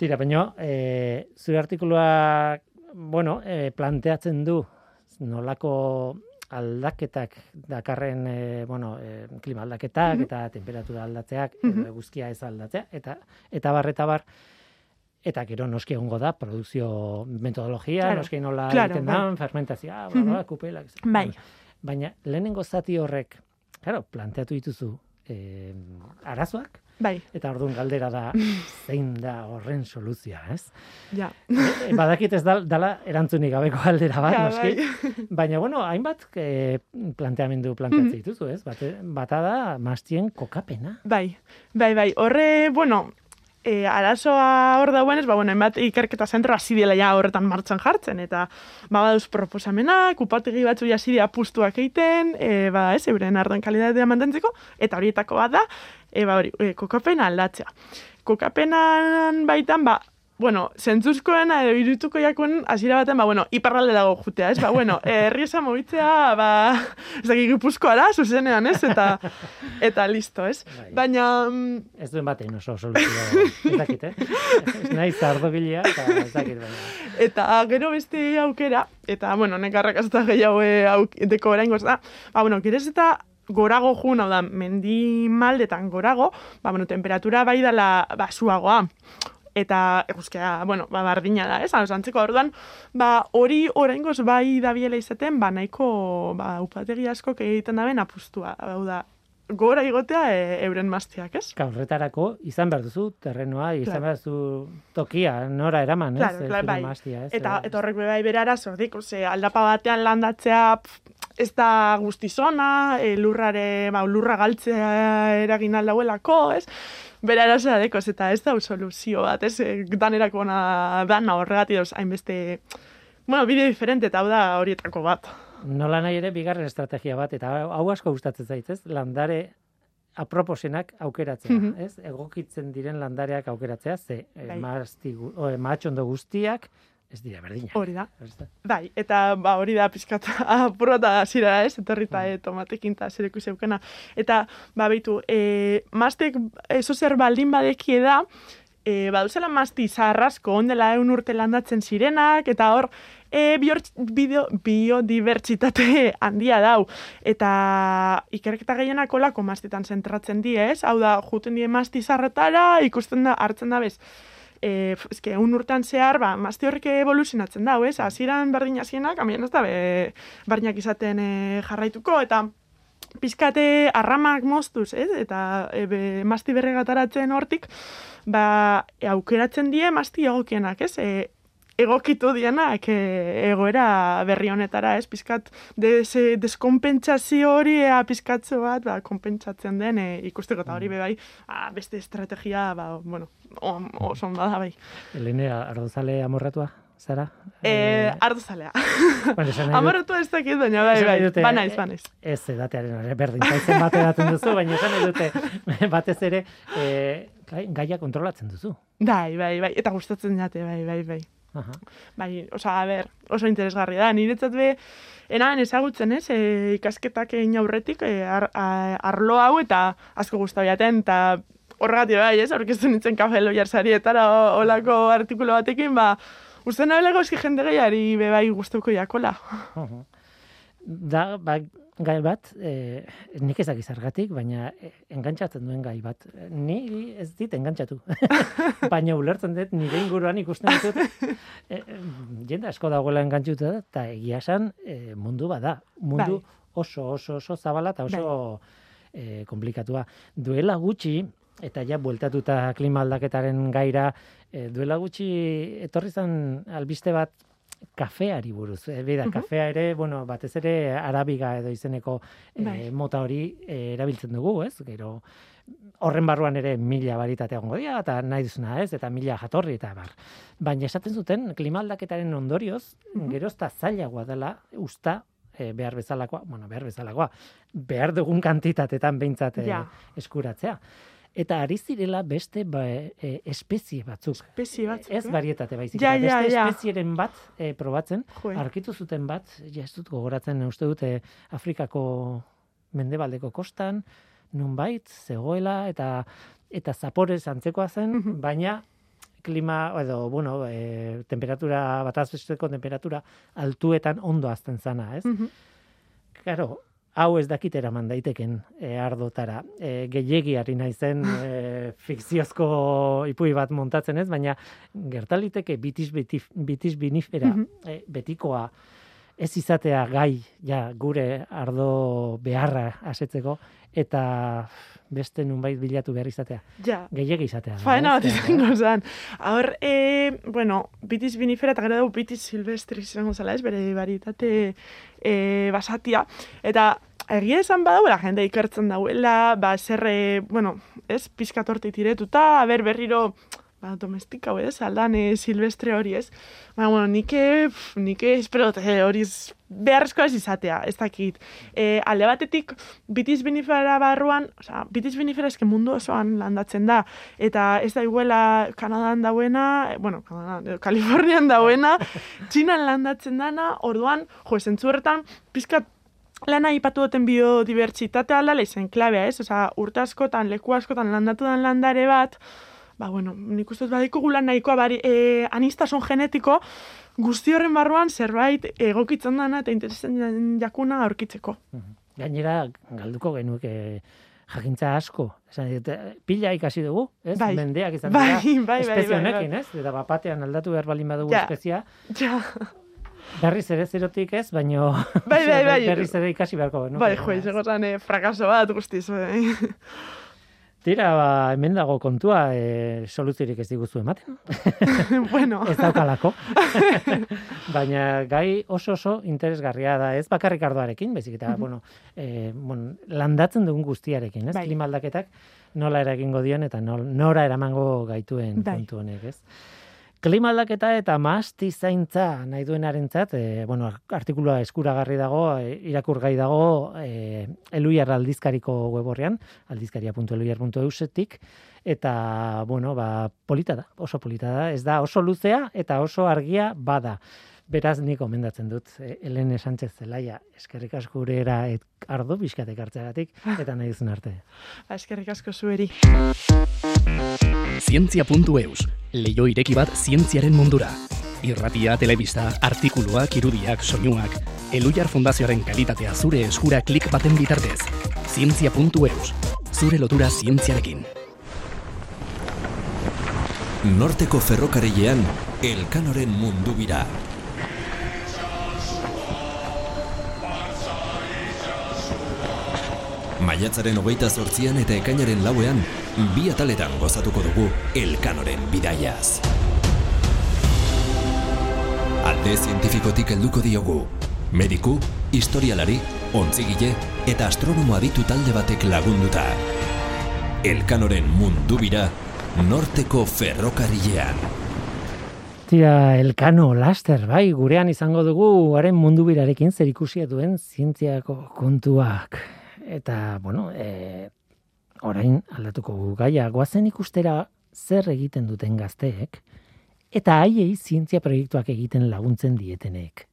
Tira, baino, e, zure artikuluak, bueno, e, planteatzen du nolako aldaketak dakarren e, bueno, e, klima aldaketak eta temperatura aldatzeak edo eguzkia ez aldatzea eta eta bar eta bar eta gero noski egongo da produkzio metodologia, Claro, noski nola claro, egiten bai. da, fermentazioa, bla, kupelak. ez- Bai. Baina lehenengo zati horrek, claro, planteatu dituzu eh, arazoak Bai, eta orduan galdera da zein da horren soluzioa, ez? ja. E, badakit ez da, dala erantzunik gabeko aldera bat, Ja, noski. bai. Baina, bueno, hainbat e, planteamendu planteatzen dituzu, ez? Bate, bata da, mastien kokapena. Bai, bai, bai. Horre, bueno, e, arazoa hor dauenez, ba, bueno, hainbat ikerketa zentro hasi dela ja horretan martxan jartzen, eta ba, baduz proposamenak, upategi batzu hasi dira pustuak egiten, e, ba, ez, euren ardoen kalitatea mantentzeko, eta horietako bat da, e, ba, hori, e, kokapena aldatzea. Kokapenan baitan, ba, bueno, zentzuzkoena edo irutuko jakuen hasiera baten, ba, bueno, iparralde dago jutea, ez? Ba, bueno, herri esan mobitzea, ba, ez dakik gipuzkoara, zuzenean, ez? Eta, eta listo, ez? Bai. Baina, mm, Ez duen batein oso soluzio, ez dakit, eh? Ez nahi zardogilea, eta ez dakit, baina. eta gero beste aukera, eta, bueno, nekarrak azta gehiago eh, auk, deko oraingoz da, ba, bueno, gerez eta gorago jun, hau da, mendi maldetan gorago, ba, bueno, temperatura bai dala basuagoa. Eta eguzkia, bueno, ba, bardina da, ez? Antzeko orduan, ba, hori oraingoz bai dabiela izaten, ba, nahiko, ba, upategi asko egiten daben apustua. Hau da, gora igotea e, euren maztiak, ez? Ka, horretarako izan behar duzu terrenoa, izan Claro. behar duzu tokia, nora eraman, ez? Claro, claro, bai. mahastia, ez? Eta, eta horrek bai bere arazoak, ze aldapa batean landatzea pf, ez da guztizona, e, lurrare, ba, lurra galtzea eragin aldauelako, ez? Bere arazoa dekoz, eta ez da soluzio bat, ez? E, danerako ona dana horregatik dauz hainbeste, bueno, bide diferente eta hau da horietako bat. Nola nahi ere bigarren estrategia bat, eta hau asko gustatzen zait, ez? Landare aproposenak aukeratzea, Mhm. ez? Egokitzen diren landareak aukeratzea, ze Bai. bai. masti, gu- o, mahatxondo guztiak ez dira berdinak. Hori da. Bai, eta ba, hori da pizkat apur bat hasiera ez, etorrita e, tomatekin eta zereku zeukena. Eta, ba, beitu, e, mastek eso zer baldin badekie da, e, baduzela masti zarrasko ondela eun urte landatzen zirenak, eta hor, e, biodibertsitate handia dau. Eta ikerketa gehienak olako mastitan zentratzen die, ez? Hau da, juten die masti zarretara, ikusten da, hartzen da bez, e, eske un urtean zehar, ba, mazti horrek evoluzionatzen dau, ez? Hasieran berdin hasienak, amien ez da, be, berdinak izaten e, jarraituko, eta pizkate arramak moztuz, ez? Eta e, be, masti berregataratzen hortik, ba, e, aukeratzen die masti egokienak, ez? E, egokitu dianak e, egoera berri honetara, ez, pizkat, des, deskompentsazio hori ea pizkatzo bat, ba, konpentsatzen den e, ikusteko eta hori Mm. be bai, a, beste estrategia, ba, bueno, on, oso ondo da bai. Elene, ardozale amorratua, zara? E, arduzalea. bueno, esan nahi dut- Amorratu ez dakit, baina bai, bai, dute, banaiz, eh, banaiz. Ez edatearen berdin, zaitzen bat edaten duzu, baina esan dute, batez ere, e, gai, gaia kontrolatzen duzu. Bai, bai, bai, eta gustatzen jate, bai, bai, bai. Aha. Bai, osa, a ber, oso interesgarria da. Niretzat be, enaen ezagutzen, ez, e, ikasketak egin aurretik, e, ar, a- arlo hau eta asko guztau jaten, eta horregatik bai, ez, aurkeztu nintzen kafe loiar sarietara o- olako artikulo batekin, ba, uste nabelako eski jende gehiari be bai guztuko jakola. Da, ba, gai bat, e, nik ezak izargatik, baina e, engantzatzen duen gai bat. Ni ez dit engantzatu. baina ulertzen dut, nire inguruan ikusten ditut, e, jende asko dagoela engantzuta da, eta egia esan e, mundu bada. Mundu Bai. oso, oso, oso zabala eta oso e, komplikatua. Duela gutxi, eta ja bueltatuta klima aldaketaren gaira, e, duela gutxi etorri zen albiste bat kafeari buruz. E, bida, Mhm. kafea ere, bueno, batez ere arabiga edo izeneko e, mota hori e, erabiltzen dugu, ez? Gero horren barruan ere mila baritate egongo dira, eta nahi duzuna, ez? Eta mila jatorri eta bar. Baina esaten zuten, klima aldaketaren ondorioz, Mhm. gero ez da zailagoa dela, usta, e, behar bezalakoa, bueno, behar bezalakoa, behar dugun kantitatetan behintzat Ja. eskuratzea. Eta ari zirela beste ba, e, espezie batzuk. Espezie batzuk, Ez eh? barietate baizik, Ja, ja, beste ja. espezieren bat e, probatzen, Jo, arkitu zuten bat, ja ez dut gogoratzen, uste dute Afrikako mendebaldeko kostan, nunbait, zegoela, eta eta zaporez antzekoa zen, Mhm. baina klima, edo, bueno, e, temperatura, bataz besteko temperatura altuetan ondo azten zana, ez? Mhm. Claro, hau ez dakit eraman daiteken e, ardotara. E, gehiagiari naizen e, fikziozko ipui bat montatzen ez, baina gertaliteke bitis, bitis, bitis binifera Mhm. e, betikoa ez izatea gai ja gure ardo beharra asetzeko eta beste nunbait bilatu behar izatea. Ja, Gehiegi izatea. Faena ez? bat izango zen. Hor, e, bueno, bitis vinifera eta gero dugu bitis silvestris izango zela, ez, bere varietate e, basatia. Eta egia esan badauela jende ikertzen dauela, ba, zer, e, bueno, ez, pizkat hortik tiretuta, ber berriro, ba, domestika, ez, aldan e, silvestre hori, ez. Ba, bueno, nike, pf, nike espero dut, e, hori ez- beharrezkoa ez izatea, ez dakit. E, alde batetik, bitis vinifera barruan, osea, bitis vinifera eske mundu osoan landatzen da, eta ez da iguela Kanadan dauena, eh, bueno, Kanadan, edo Kalifornian dauena, Txinan landatzen dana, orduan, jo, zentzu horretan, pizkat lana aipatu duten biodibertsitatea aldala izen klabea, ez? Osea, urte askotan, leku askotan landatu den landare bat, ba, bueno, nik uste badikugula nahikoa bari, e, anistasun genetiko, guzti horren barruan zerbait egokitzen dana eta interesan den jakuna aurkitzeko. Mhm. Gainera, galduko genuke jakintza asko. Esan eh, pila ikasi dugu, ez? Bai. Mendeak izan Bai, bai, bai, espezie bai, bai. honekin, ez? Eta bapatean aldatu behar balin badugu Ja. espezia. Ja, Berriz ere zerotik ez, baino Bai, bai, bai. berriz ere ikasi beharko genuke. bai, jo, izango zen eh, frakaso bat guztiz. Eh. Tira, ba, hemen dago kontua, e, soluziorik ez diguzu ematen. bueno, ez daukalako. Baina gai oso oso interesgarria da, ez bakarrik ardoarekin, bezik eta, bueno, e, bueno, landatzen dugun guztiarekin, ez? Bai. Klima aldaketak nola eragingo dion eta nora eramango gaituen Bai. kontu honek, ez? Klima aldaketa eta mahasti zaintza nahi duenarentzat, e, bueno, artikulua eskuragarri dago, e, irakurgai dago, e, eluiar aldizkariko web horrean, aldizkaria.eluiar.eusetik, eta, bueno, ba, polita da, oso polita da, ez da oso luzea eta oso argia bada. Beraz, nik gomendatzen dut, e, Elene Sánchez Zelaia, eskerrik asko gurera et, ardo bizkatek hartzeagatik, eta nahi duzun arte. ba, eskerrik asko zueri. Zientzia.eus, leio ireki bat zientziaren mundura. Irratia, telebista, artikuluak, irudiak, soinuak, Elujar Fundazioaren kalitatea zure eskura klik baten bitartez. Zientzia.eus, zure lotura zientziarekin. Norteko ferrokarrilean Elkanoren mundu bira. Maiatzaren hogeita zortzian eta ekainaren lauean, bi ataletan gozatuko dugu Elkanoren bidaiaz. talde zientifikotik helduko diogu. Mediku, historialari, ontzigile eta astronomo aditu talde batek lagunduta. Elkanoren mundu bira, norteko ferrokarrilean. Tira, Elkano, Laster, bai, gurean izango dugu haren mundu birarekin zer ikusia duen zientziako kontuak. Eta, bueno, e, orain aldatuko gaia, goazen ikustera zer egiten duten gazteek, eta haiei zientzia proiektuak egiten laguntzen dietenek.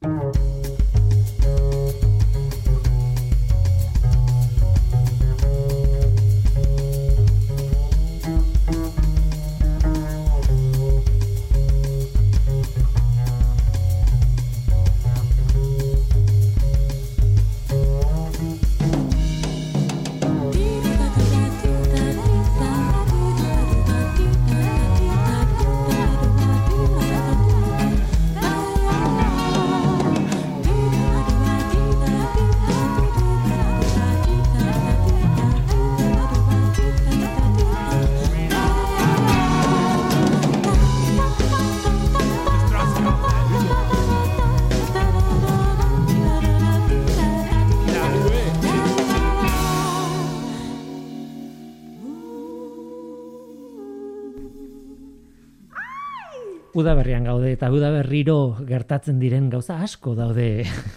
Udaberrian gaude eta udaberriro gertatzen diren gauza asko daude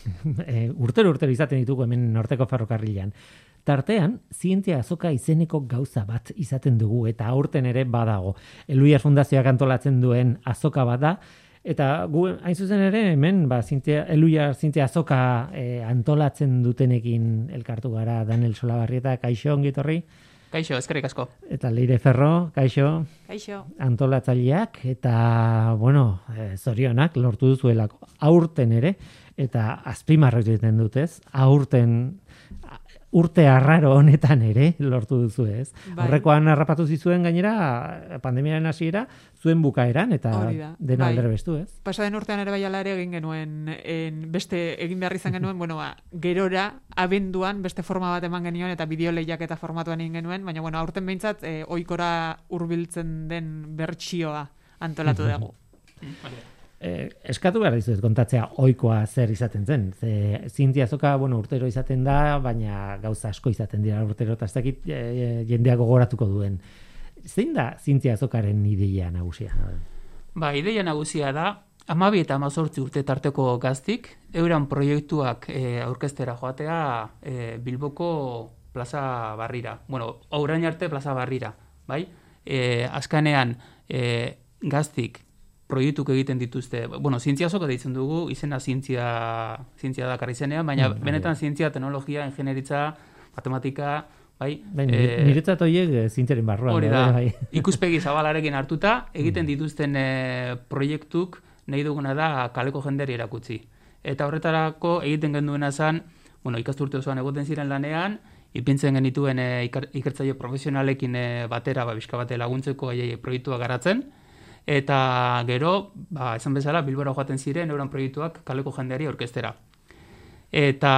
e, urtero urtero izaten ditugu hemen norteko ferrokarrilan. Tartean, zientzia azoka izeneko gauza bat izaten dugu eta aurten ere badago. Eluiar Fundazioak antolatzen duen azoka bada, eta gu hain zuzen ere hemen ba, zientzia, Eluiar zientzia azoka e, antolatzen dutenekin elkartu gara Daniel Solabarrieta, kaixo ongitorri. Kaixo, eskerrik asko. Eta Leire Ferro, kaixo. Kaixo. Antolatzaileak eta bueno, e, zorionak lortu duzuelako. Aurten ere eta azpimarrak egiten dutez, aurten urte arraro honetan ere lortu duzu ez. Bai. Horrekoan harrapatu zizuen gainera pandemiaren hasiera zuen bukaeran eta dena bai. bestu ez. Pasa den urtean ere bai ere egin genuen en beste egin behar izan genuen, bueno, ba, gerora abenduan beste forma bat eman genioen eta bideo eta formatuan egin genuen, baina bueno, aurten behintzat e, oikora hurbiltzen den bertsioa antolatu dugu. eh, eskatu behar dizuet kontatzea oikoa zer izaten zen. Ze, zintia zoka, bueno, urtero izaten da, baina gauza asko izaten dira urtero, eta ez dakit e, jendeak gogoratuko duen. Zein da zintia zokaren ideia nagusia? Ba, ideia nagusia da, amabi eta amazortzi urte tarteko gaztik, euran proiektuak e, aurkestera joatea e, Bilboko plaza barrira. Bueno, aurain arte plaza barrira, bai? E, azkanean, e, gaztik proiektuk egiten dituzte, bueno, zientzia zoko deitzen dugu, izena zientzia, zientzia da izenean, baina mm, benetan zientzia, teknologia, ingenieritza, matematika, bai? bai e, niretzat horiek eh, zientziaren barruan. Hori da, bai. ikuspegi zabalarekin hartuta, egiten mm. dituzten e, proiektuk nahi duguna da kaleko jenderi erakutsi. Eta horretarako egiten genduena zen, bueno, ikasturte osoan egoten ziren lanean, ipintzen genituen e, ikertzaile profesionalekin e, batera, ba, bizka bate laguntzeko aiei proiektua garatzen, eta gero, ba, esan bezala, Bilbora joaten ziren euran proiektuak kaleko jendeari orkestera. Eta...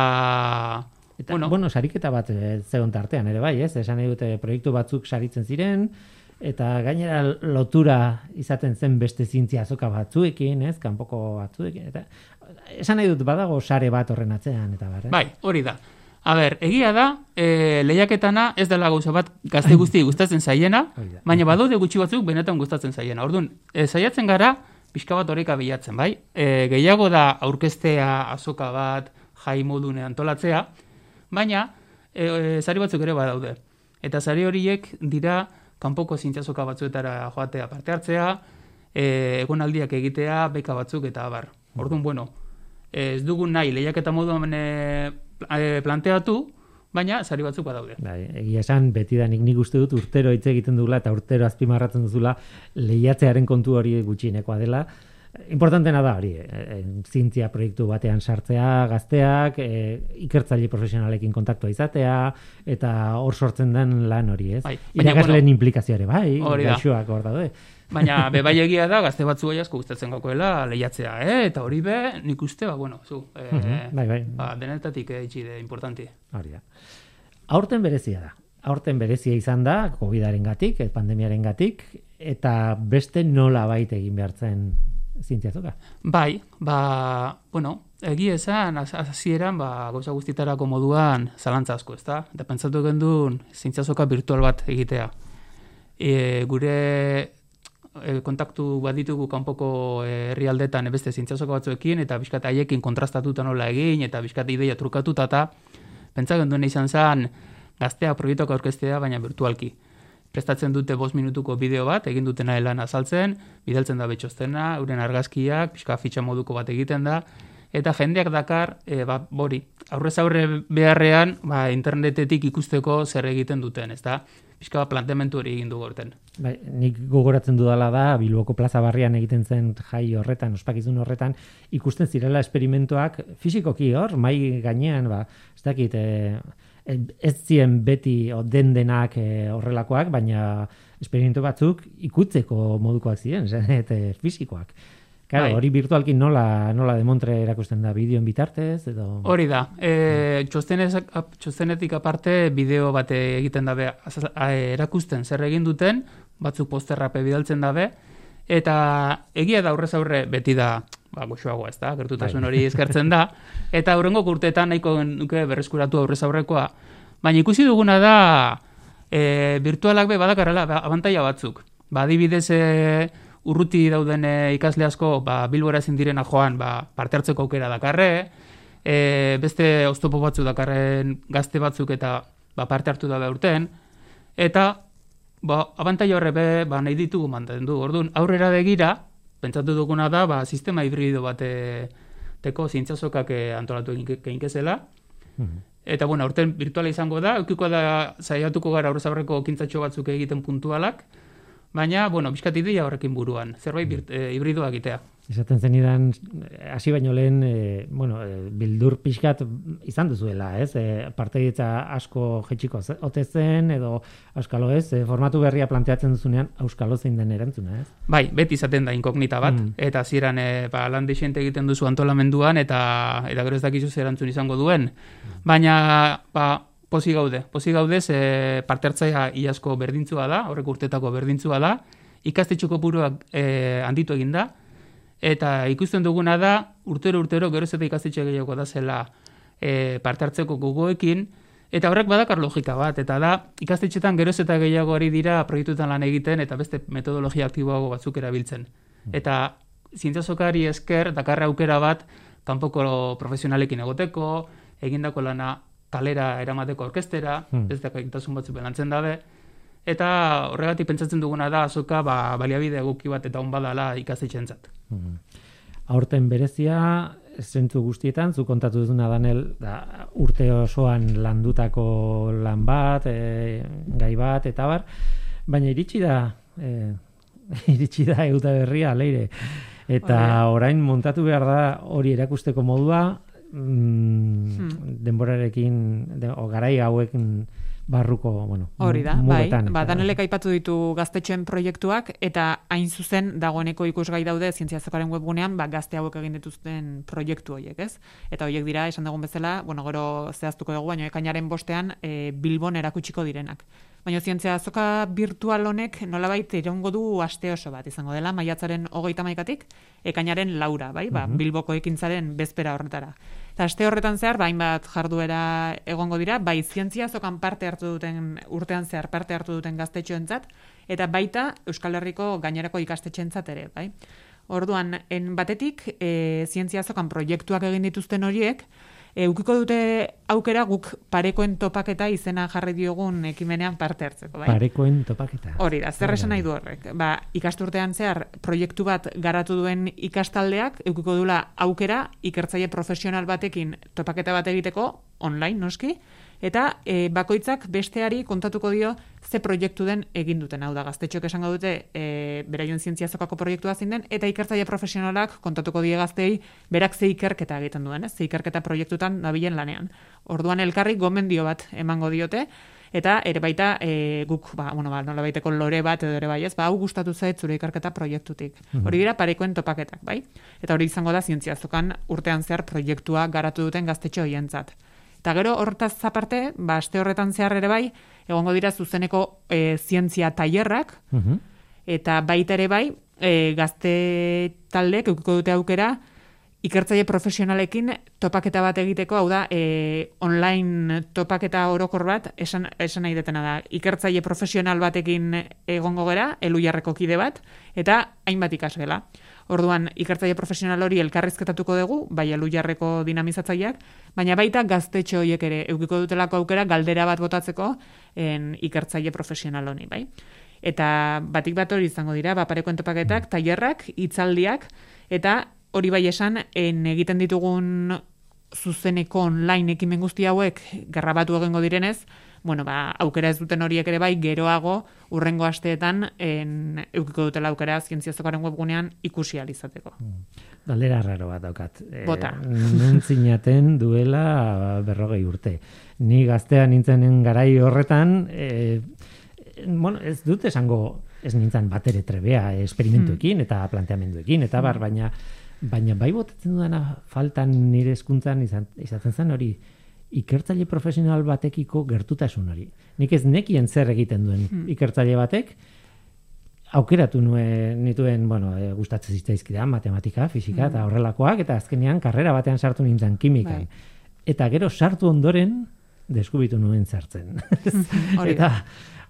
Eta, bueno, bueno sariketa bat e, zegoen tartean, ere bai, ez? Esan nahi dute proiektu batzuk saritzen ziren, eta gainera lotura izaten zen beste zintzia azoka batzuekin, ez? Kanpoko batzuekin, eta esan nahi dut badago sare bat horren atzean, eta bar, Bai, hori da. A ber, egia da, e, lehiaketana ez dela gauza bat gazte guzti gustatzen zaiena, baina badaude gutxi batzuk benetan gustatzen zaiena. Orduan, e, saiatzen gara, pixka bat horreka bilatzen, bai? E, gehiago da aurkestea, azoka bat, jai modune antolatzea, baina e, zari batzuk ere badaude. Eta zari horiek dira kanpoko zintzazoka batzuetara joatea parte hartzea, e, egonaldiak egitea, beka batzuk eta abar. Orduan, bueno, ez dugun nahi lehiaketa moduan e, planteatu, baina sari batzuk badaude. Bai, egia esan beti da nik nik uste dut urtero hitz egiten dugula eta urtero azpimarratzen duzula lehiatzearen kontu hori gutxienekoa dela. Importantena da hori, e, zientzia proiektu batean sartzea, gazteak, e, ikertzaile profesionalekin kontaktua izatea, eta hor sortzen den lan hori, ez? Bai, Irakasleen bueno, implikazioare, bai, gaixoak hor daude. Baina be bai egia da gazte batzu asko gustatzen gakoela lehiatzea, eh? Eta hori be, nik uste ba bueno, zu, eh, mhm, bai, bai. Ba, denetatik eh, itxi de importante. Hori da. Aurten berezia da. Aurten berezia izan da Covidarengatik, eh, pandemiarengatik eta beste nola baita egin behartzen zientziazoka. Bai, ba, bueno, egi esan, hasieran, ba, gauza guztitarako moduan zalantza asko, ezta? Eta pentsatu gendun, zientziazoka virtual bat egitea. E, gure e, kontaktu bat ditugu kanpoko e, herrialdetan beste zientziazoka batzuekin, eta bizkat haiekin kontrastatuta nola egin, eta bizkat ideia trukatuta, eta pentsa genduen izan zen, gaztea proiektuak aurkeztea, baina virtualki. Prestatzen dute bost minutuko bideo bat, egin dutena lan azaltzen, bidaltzen da betxoztena, euren argazkiak, pixka fitxa moduko bat egiten da, eta jendeak dakar, e, ba, bori, aurrez aurre beharrean, ba, internetetik ikusteko zer egiten duten, ez da? Pixka bat planteamentu hori egin du gorten. Bai, nik gogoratzen dudala da, Bilboko plaza barrian egiten zen jai horretan, ospakizun horretan, ikusten zirela esperimentoak fisikoki hor, mai gainean, ba, ez dakit, e, ez ziren beti o, den denak e, horrelakoak, baina esperimentu batzuk ikutzeko modukoak ziren, eta fisikoak. Claro, Bai. hori virtualki nola, nola demontre erakusten da, bideoen bitartez, edo... Hori da, e, txostenez, ap- txostenetik aparte bideo bat egiten dabe erakusten zer egin duten, batzuk posterrape bidaltzen dabe, eta egia da aurrez aurre beti da ba, goxoagoa, ez da, gertutasun Bai. hori eskertzen da, eta aurrengo urteetan nahiko nuke berreskuratu aurrez aurrekoa, baina ikusi duguna da e, virtualak be badakarrela ba, abantaila batzuk. Ba, adibidez, e, urruti dauden e, ikasle asko ba, bilbora ezin direna joan ba, parte hartzeko aukera dakarre, e, beste oztopo batzu dakarren gazte batzuk eta ba, parte hartu dabe urten, eta ba, abantaila horre be, ba, nahi ditugu mantendu. Orduan, aurrera begira, pentsatu duguna da, ba, sistema hibrido bate teko zientziazokak eh, antolatu egin egin Eta bueno, aurten virtuala izango da, eukiko da saiatuko gara aurrez aurreko kintzatxo batzuk egiten puntualak, baina, bueno, bizkat ideia horrekin buruan, zerbait birt, e, hibridoa egitea. Esaten zenidan, eh, hasi baino lehen, e, bueno, e, bildur pixkat izan duzuela, ez? E, parteitza asko jetxiko ote zen, edo auskalo ez, e, formatu berria planteatzen duzunean, auskalo zein den erantzuna, ez? Bai, beti izaten da inkognita bat, Mm. eta hasieran e, ba, lan egiten duzu antolamenduan, eta eta gero ez dakizu erantzun izango duen. Baina, ba, posi gaude, posi gaude, ze parte hartzaia iasko berdintzua da, horrek urtetako berdintzua da, ikastetxeko puruak e, handitu egin da, eta ikusten duguna da, urtero urtero geroz eta ikastetxe gehiago da zela e, parte hartzeko gogoekin, eta horrek badakar logika bat, eta da, ikastetxetan geroz eta gehiago ari dira proiektuetan lan egiten, eta beste metodologia aktiboago batzuk erabiltzen. Eta zientziazokari esker, dakarra aukera bat, kanpoko profesionalekin egoteko, egindako lana kalera eramateko orkestera, Hmm. ez dakitasun batzuk belantzen dabe, eta horregatik pentsatzen duguna da azoka ba, baliabide egoki bat eta on badala ikastetxeentzat. Mhm. Aurten berezia, zentzu guztietan, zu kontatu duzuna Danel, da, urte osoan landutako lan bat, e, gai bat, eta bar, baina iritsi da, e, iritsi da euta berria, leire. Eta orain montatu behar da hori erakusteko modua, mm, Hmm. denborarekin, de, o, garai hauekin barruko, bueno, Hori da, bai, ba, danelek aipatu ditu gaztetxoen proiektuak, eta hain zuzen dagoeneko ikusgai daude zientziazokaren webgunean, ba, gazte hauek egin dituzten proiektu horiek, ez? Eta horiek dira, esan dugun bezala, bueno, gero zehaztuko dugu, baina ekainaren bostean e, Bilbon erakutsiko direnak. Baina zientzia azoka virtual honek nolabait irongo du aste oso bat izango dela, maiatzaren hogeita maikatik, ekainaren laura, bai, ba, Bilboko ekintzaren bezpera horretara. Aste horretan zehar, ba, hainbat jarduera egongo dira, bai zientzia azokan parte hartu duten, urtean zehar parte hartu duten gaztetxoentzat, eta baita Euskal Herriko gainerako ikastetxeentzat ere, bai. Orduan, en batetik, e, zientzia azokan proiektuak egin dituzten horiek, e, ukiko dute aukera guk parekoen topaketa izena jarri diogun ekimenean parte hartzeko, bai? Parekoen topaketa. Hori da, zer Bai, esan bai. nahi du horrek? Ba, ikasturtean zehar proiektu bat garatu duen ikastaldeak eukiko dula aukera ikertzaile profesional batekin topaketa bat egiteko online noski eta e, bakoitzak besteari kontatuko dio ze proiektu den egin duten. Hau da, gaztetxoek esango dute e, beraien zientziazokako proiektua zein den eta ikertzaile profesionalak kontatuko die gaztei berak ze ikerketa egiten duen, ez? Ze ikerketa proiektutan dabilen lanean. Orduan elkarri gomendio bat emango diote Eta ere baita e, guk, ba, bueno, ba, nola baiteko lore bat edo ere bai ez, ba, hau gustatu zait zure ikerketa proiektutik. Hori dira parekoen topaketak, bai? Eta hori izango da zientziazokan urtean zehar proiektua garatu duten gaztetxo hoientzat. Eta gero hortaz aparte, ba, aste horretan zehar ere bai, egongo dira zuzeneko e, zientzia tailerrak, Mhm. eta baita ere bai, e, gazte taldeek eukiko dute aukera, ikertzaile profesionalekin topaketa bat egiteko, hau da, e, online topaketa orokor bat, esan, esan nahi detena da, ikertzaile profesional batekin egongo gera, elujarreko kide bat, eta hainbat ikasgela. Orduan, ikertzaile profesional hori elkarrizketatuko dugu, bai elujarreko dinamizatzaileak, baina baita gaztetxo horiek ere eukiko dutelako aukera galdera bat botatzeko en, ikertzaile profesional honi, bai? Eta batik bat hori izango dira, baparekoen topaketak, tailerrak, hitzaldiak, eta hori bai esan, en egiten ditugun zuzeneko online ekimen guzti hauek garrabatu egingo direnez, bueno, ba, aukera ez duten horiek ere bai, geroago, urrengo asteetan, en, eukiko dutela aukera zientziazokaren webgunean ikusi alizateko. Galdera raro bat daukat. Eh, Bota. zinaten duela berrogei urte. Ni gaztea nintzenen garai horretan, eh, bueno, ez dut esango ez nintzen batere trebea esperimentuekin eta planteamenduekin, eta bar, baina baina bai botatzen dudana faltan nire hezkuntzan izan, izaten zen hori ikertzaile profesional batekiko gertutasun hori. Nik ez nekien zer egiten duen ikertzaile batek, aukeratu nuen nituen, bueno, e, gustatzen zitzaizkidan matematika, fisika eta horrelakoak eta azkenean karrera batean sartu nintzen kimikan. Bai. Eta gero sartu ondoren deskubitu nuen sartzen. Hori eta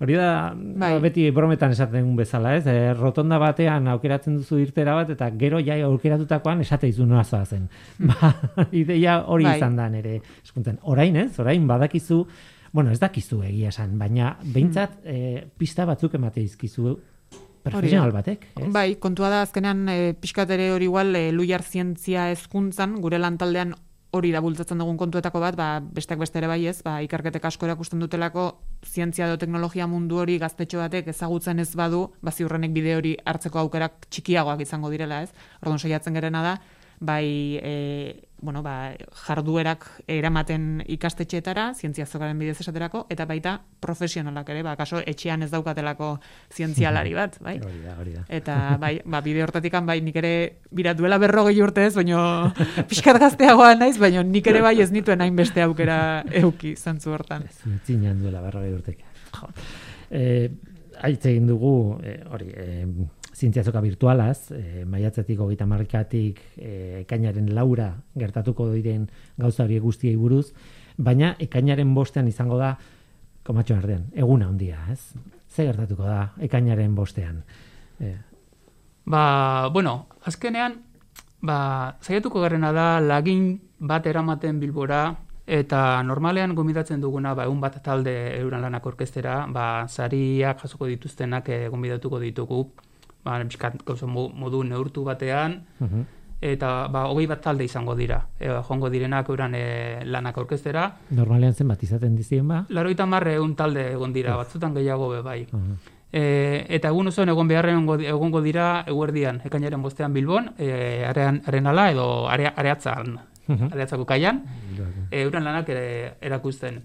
hori da Bai. beti brometan esaten dugun bezala, ez? E, rotonda batean aukeratzen duzu irtera bat eta gero ja aukeratutakoan esate dizu noa zen. Ba, ideia hori Bai. izan da nere eskuntzen. Orain, ez? Orain badakizu Bueno, ez dakizu egia esan, baina behintzat eh, pista batzuk emate dizkizu profesional batek. Ez? Bai, kontua da azkenean e, pixkat ere hori igual e, luiar zientzia hezkuntzan gure lantaldean hori da bultzatzen dugun kontuetako bat, ba, besteak beste ere bai ez, ba, ikerketek asko erakusten dutelako zientzia edo teknologia mundu hori gaztetxo batek ezagutzen ez badu, ba, ziurrenek bide hori hartzeko aukerak txikiagoak izango direla ez. Orduan saiatzen gerena da, bai, e, bueno, ba, jarduerak eramaten ikastetxeetara, zientzia zokaren bidez esaterako, eta baita profesionalak ere, ba, kaso etxean ez daukatelako zientzialari bat, bai? Hori da, hori da. Eta bai, ba, bide hortatikan bai nik ere bira duela berrogei urte ez, baina pixkat gazteagoa naiz, baina nik ere bai ez nituen hainbeste aukera euki zantzu hortan. Zinan duela berrogei urtek. Jo. Eh, aitz egin dugu, eh, hori, eh, zientziazoka virtualaz, eh, maiatzetik hogeita markatik eh, ekainaren laura gertatuko diren gauza horiek guztiei buruz, baina ekainaren bostean izango da, komatxo ardean, eguna handia, ez? Ze gertatuko da ekainaren bostean? Eh, Ba, bueno, azkenean, ba, saiatuko garrena da lagin bat eramaten bilbora, eta normalean gomidatzen duguna, ba, egun bat talde euran lanak orkestera, ba, sariak jasoko dituztenak eh, gomidatuko ditugu, ba, pixkat gauza mo- modu neurtu batean, mhm. eta ba, hogei bat talde izango dira. E, jongo direnak euran eh, lanak orkestera, Normalean zenbat izaten dizien ba? laroita marre egun talde egon dira, batzutan gehiago be bai. Mhm. E, eta egun osoan egon beharren egongo, dira eguerdian, ekainaren bostean Bilbon, e, arean, arenala edo area, areatzan, areatzako kaian, e, euren lanak ere, erakusten.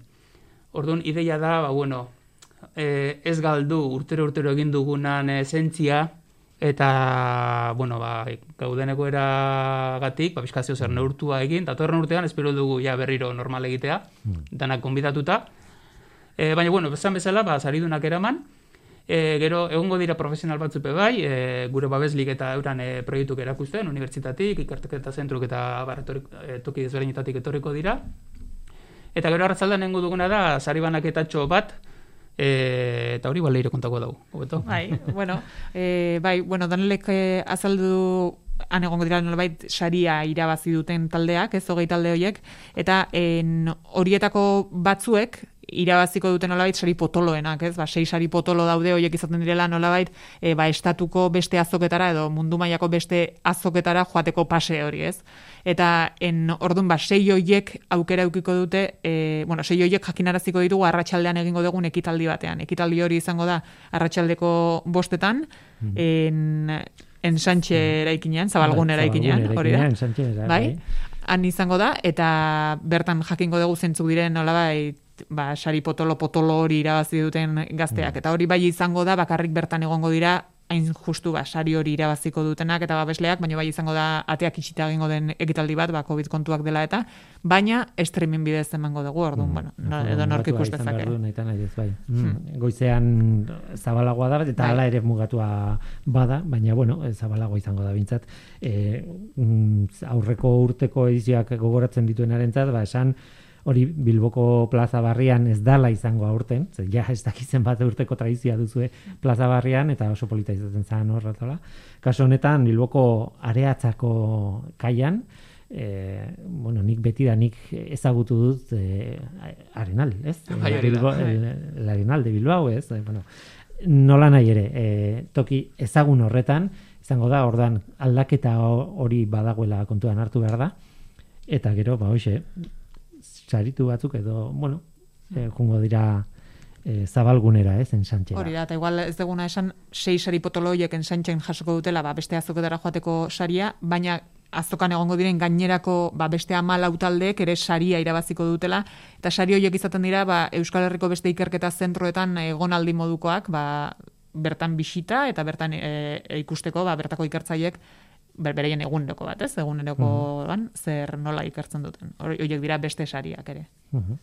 Orduan, ideia da, ba, bueno, e, ez galdu urtero urtero egin dugunan esentzia, eta, bueno, ba, gaudeneko eragatik, ba, bizkazio zer neurtua egin, eta urtean espero dugu ja berriro normal egitea, danak konbidatuta. E, baina, bueno, esan bezala, ba, saridunak eraman, e, gero, egongo dira profesional batzupe bai, e, gure babeslik eta euran e, proiektuk erakusten, unibertsitatik, ikerteketa zentruk eta bar, etorri- e, toki desberdinetatik etorriko dira. Eta gero arratzaldan nengo duguna da, sari banaketatxo bat, e, eta hori baleire kontako dugu, hobeto? Bai, bueno, e, bai, bueno, danelek eh, azaldu han egongo dira nolabait saria irabazi duten taldeak, ez hogei talde horiek, eta en, horietako batzuek irabaziko duten nolabait sari potoloenak, ez? Ba, sei sari potolo daude horiek izaten direla nolabait e, ba, estatuko beste azoketara edo mundu mailako beste azoketara joateko pase hori, ez? Eta en ordun ba sei hoiek aukera eukiko dute, e, bueno, sei hoiek jakinaraziko ditugu arratsaldean egingo dugun ekitaldi batean. Ekitaldi hori izango da arratsaldeko bostetan, en en Sánchez eraikinean, Zabalgun Bai, eraikinean, hori da. bai. Bai? Han izango da eta bertan jakingo dugu zentzuk diren nolabait ba, sari potolo potolo hori irabazi duten gazteak. Eta hori bai izango da, bakarrik bertan egongo dira hain justu ba, sari hori irabaziko dutenak eta babesleak, baina bai izango da ateak itxita egingo den ekitaldi bat, ba, COVID kontuak dela eta, baina streaming bidez emango dugu, orduan, Mm. bueno, no, edo nork ikus dezake. bai. Mm. Goizean zabalagoa da, eta Bai. ere mugatua bada, baina, bueno, eh, zabalagoa izango da bintzat. E, mm, aurreko urteko edizioak gogoratzen dituenarentzat, ba, esan, hori Bilboko plaza barrian ez dala izango aurten, ze ja ez dakitzen bat urteko tradizioa duzue plaza barrian, eta oso polita izaten zen horretola. Kaso honetan, Bilboko areatzako kaian, e, bueno, nik beti da nik ezagutu dut e, Arenal, ez? Bai. Bilbo- el, el Arenal de Bilbao, ez? E, bueno, nola nahi ere, e, toki ezagun horretan, izango da, ordan aldaketa ho- hori badagoela kontuan hartu behar da, eta gero, ba, hoxe, saritu batzuk edo, bueno, e, jungo dira e, zabalgunera, ez, ensantxera. Hori da, eta igual ez deguna esan, sei sari potoloiek ensaintzen jasoko dutela, ba, beste azoketara joateko saria, baina azokan egongo diren gainerako ba, beste amalau taldeek ere saria irabaziko dutela, eta sari horiek izaten dira ba, Euskal Herriko beste ikerketa zentroetan egonaldi modukoak, ba, bertan bisita eta bertan e, e, ikusteko ba, bertako ikertzaiek ber, bereien eguneroko bat, ez? Egunerokoan zer nola ikertzen duten. Hori- Horiek dira beste sariak ere. Mhm.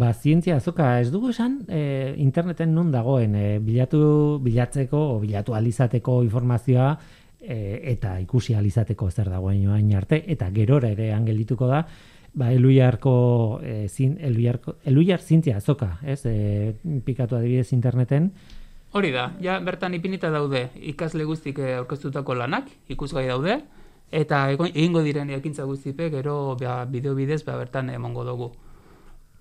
Ba, zientzia azoka, ez dugu esan, e, interneten nun dagoen, e, bilatu, bilatzeko, o bilatu alizateko informazioa, e, eta ikusi alizateko zer dagoen joain arte, eta gerora ere angelituko da, ba, eluiarko, e, zin, eluiarko, eluiar zientzia azoka, ez, e, pikatu adibidez interneten, Hori da, ja bertan ipinita daude ikasle guztik eh, aurkeztutako lanak, ikusgai daude, eta egingo diren ekintza guztipe gero ba, bideo bidez ba, bertan emongo dugu.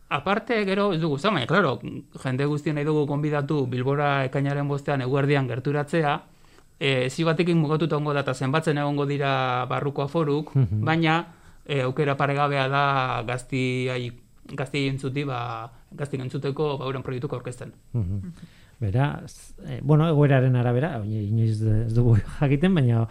Aparte, gero, ez dugu zan, baina, klaro, jende guztien nahi dugu konbidatu Bilbora ekainaren bostean eguerdian gerturatzea, e, zi batekin mugatuta ongo da eta zenbatzen egongo dira barruko aforuk, baina e, aukera paregabea da gazti gazti entzuti, ba, gazti entzuteko ba, euren proiektuko aurkezten. Mhm. Beraz, eh, bueno, egoeraren arabera, inoiz ez dugu jakiten, baina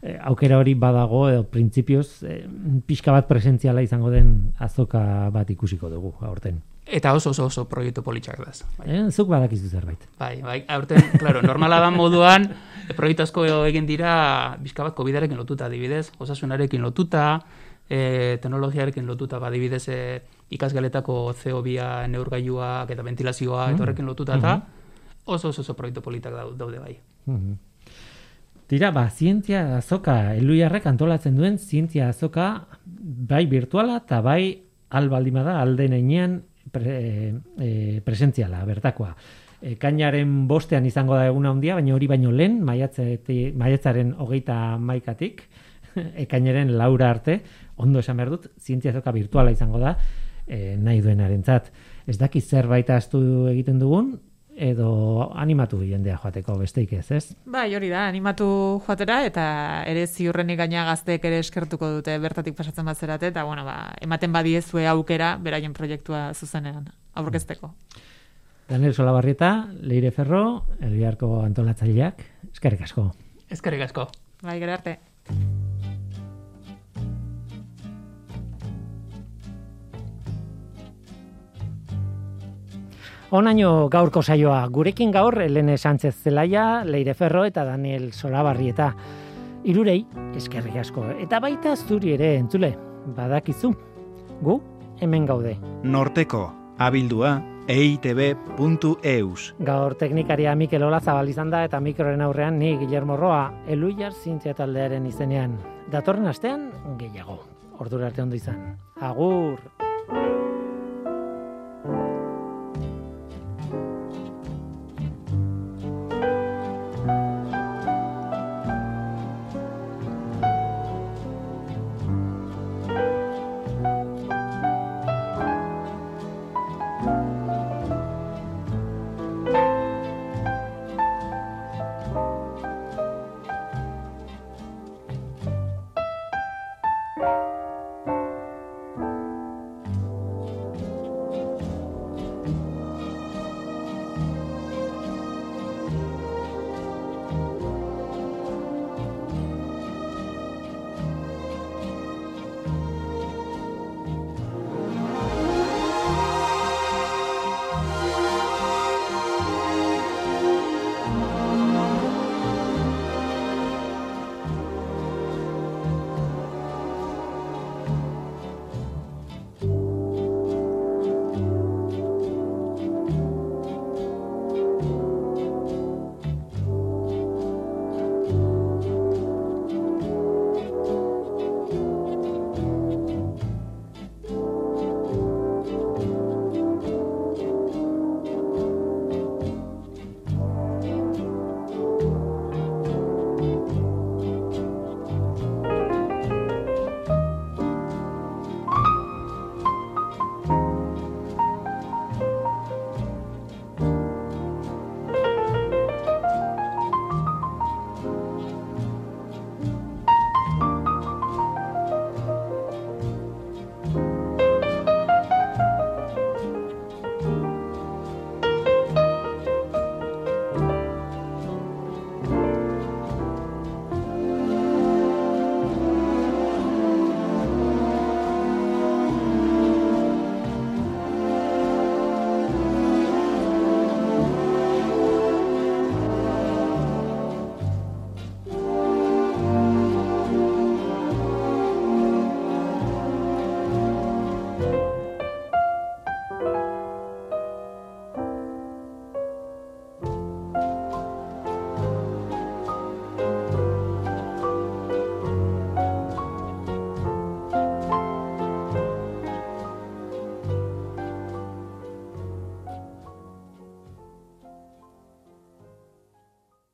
eh, aukera hori badago edo printzipioz eh, pixka bat presentziala izango den azoka bat ikusiko dugu aurten. Eta oso oso oso proiektu politxak daz. Bai, Eh, zuk badakizu zerbait. bai, bai aurten, claro, normala da moduan, proiektu asko egin dira bizka bat covidarekin lotuta adibidez, osasunarekin lotuta, e, teknologiarekin lotuta, ba, adibidez e, ikasgeletako CO2 neurgailuak eta ventilazioa eta horrekin lotuta eta oso oso oso proiektu politak dau- daude bai. Mhm. Tira, ba, zientzia azoka, eluiarrek antolatzen duen zientzia azoka, bai virtuala eta bai albaldima da alden einean pre, e, presentziala, bertakoa. E, kainaren bostean izango da eguna handia, baina hori baino lehen, maiatzeti, maiatzaren hogeita maikatik, ekainaren laura arte, ondo esan behar dut, zientzia azoka virtuala izango da, e, nahi duenarentzat. Ez daki zerbait astu egiten dugun, edo animatu jendea joateko besteik ez, ez? Bai, hori da, animatu joatera eta ere ziurrenik gaina gazteek ere eskertuko dute bertatik pasatzen bat zerate, eta bueno, ba, ematen badiezue aukera beraien proiektua zuzenean aurkezteko. Daniel Solabarrieta, Leire Ferro, Elbiarko antolatzaileak, eskerrik asko. Ezkerrik asko. Bai, gero arte. Onaino gaurko saioa, gurekin gaur Elene Sánchez Zelaia, Leire Ferro eta Daniel Solabarrieta. Irurei, eskerrik asko. Eta baita zuri ere entzule, badakizu. Gu, hemen gaude. Norteko, abildua, eitb.eus. Gaur teknikaria Mikel Ola zabal izan da eta mikroren aurrean ni Guillermo Roa, Eluiar Zientzia taldearen izenean. Datorren astean gehiago. Ordura arte ondo izan. Agur!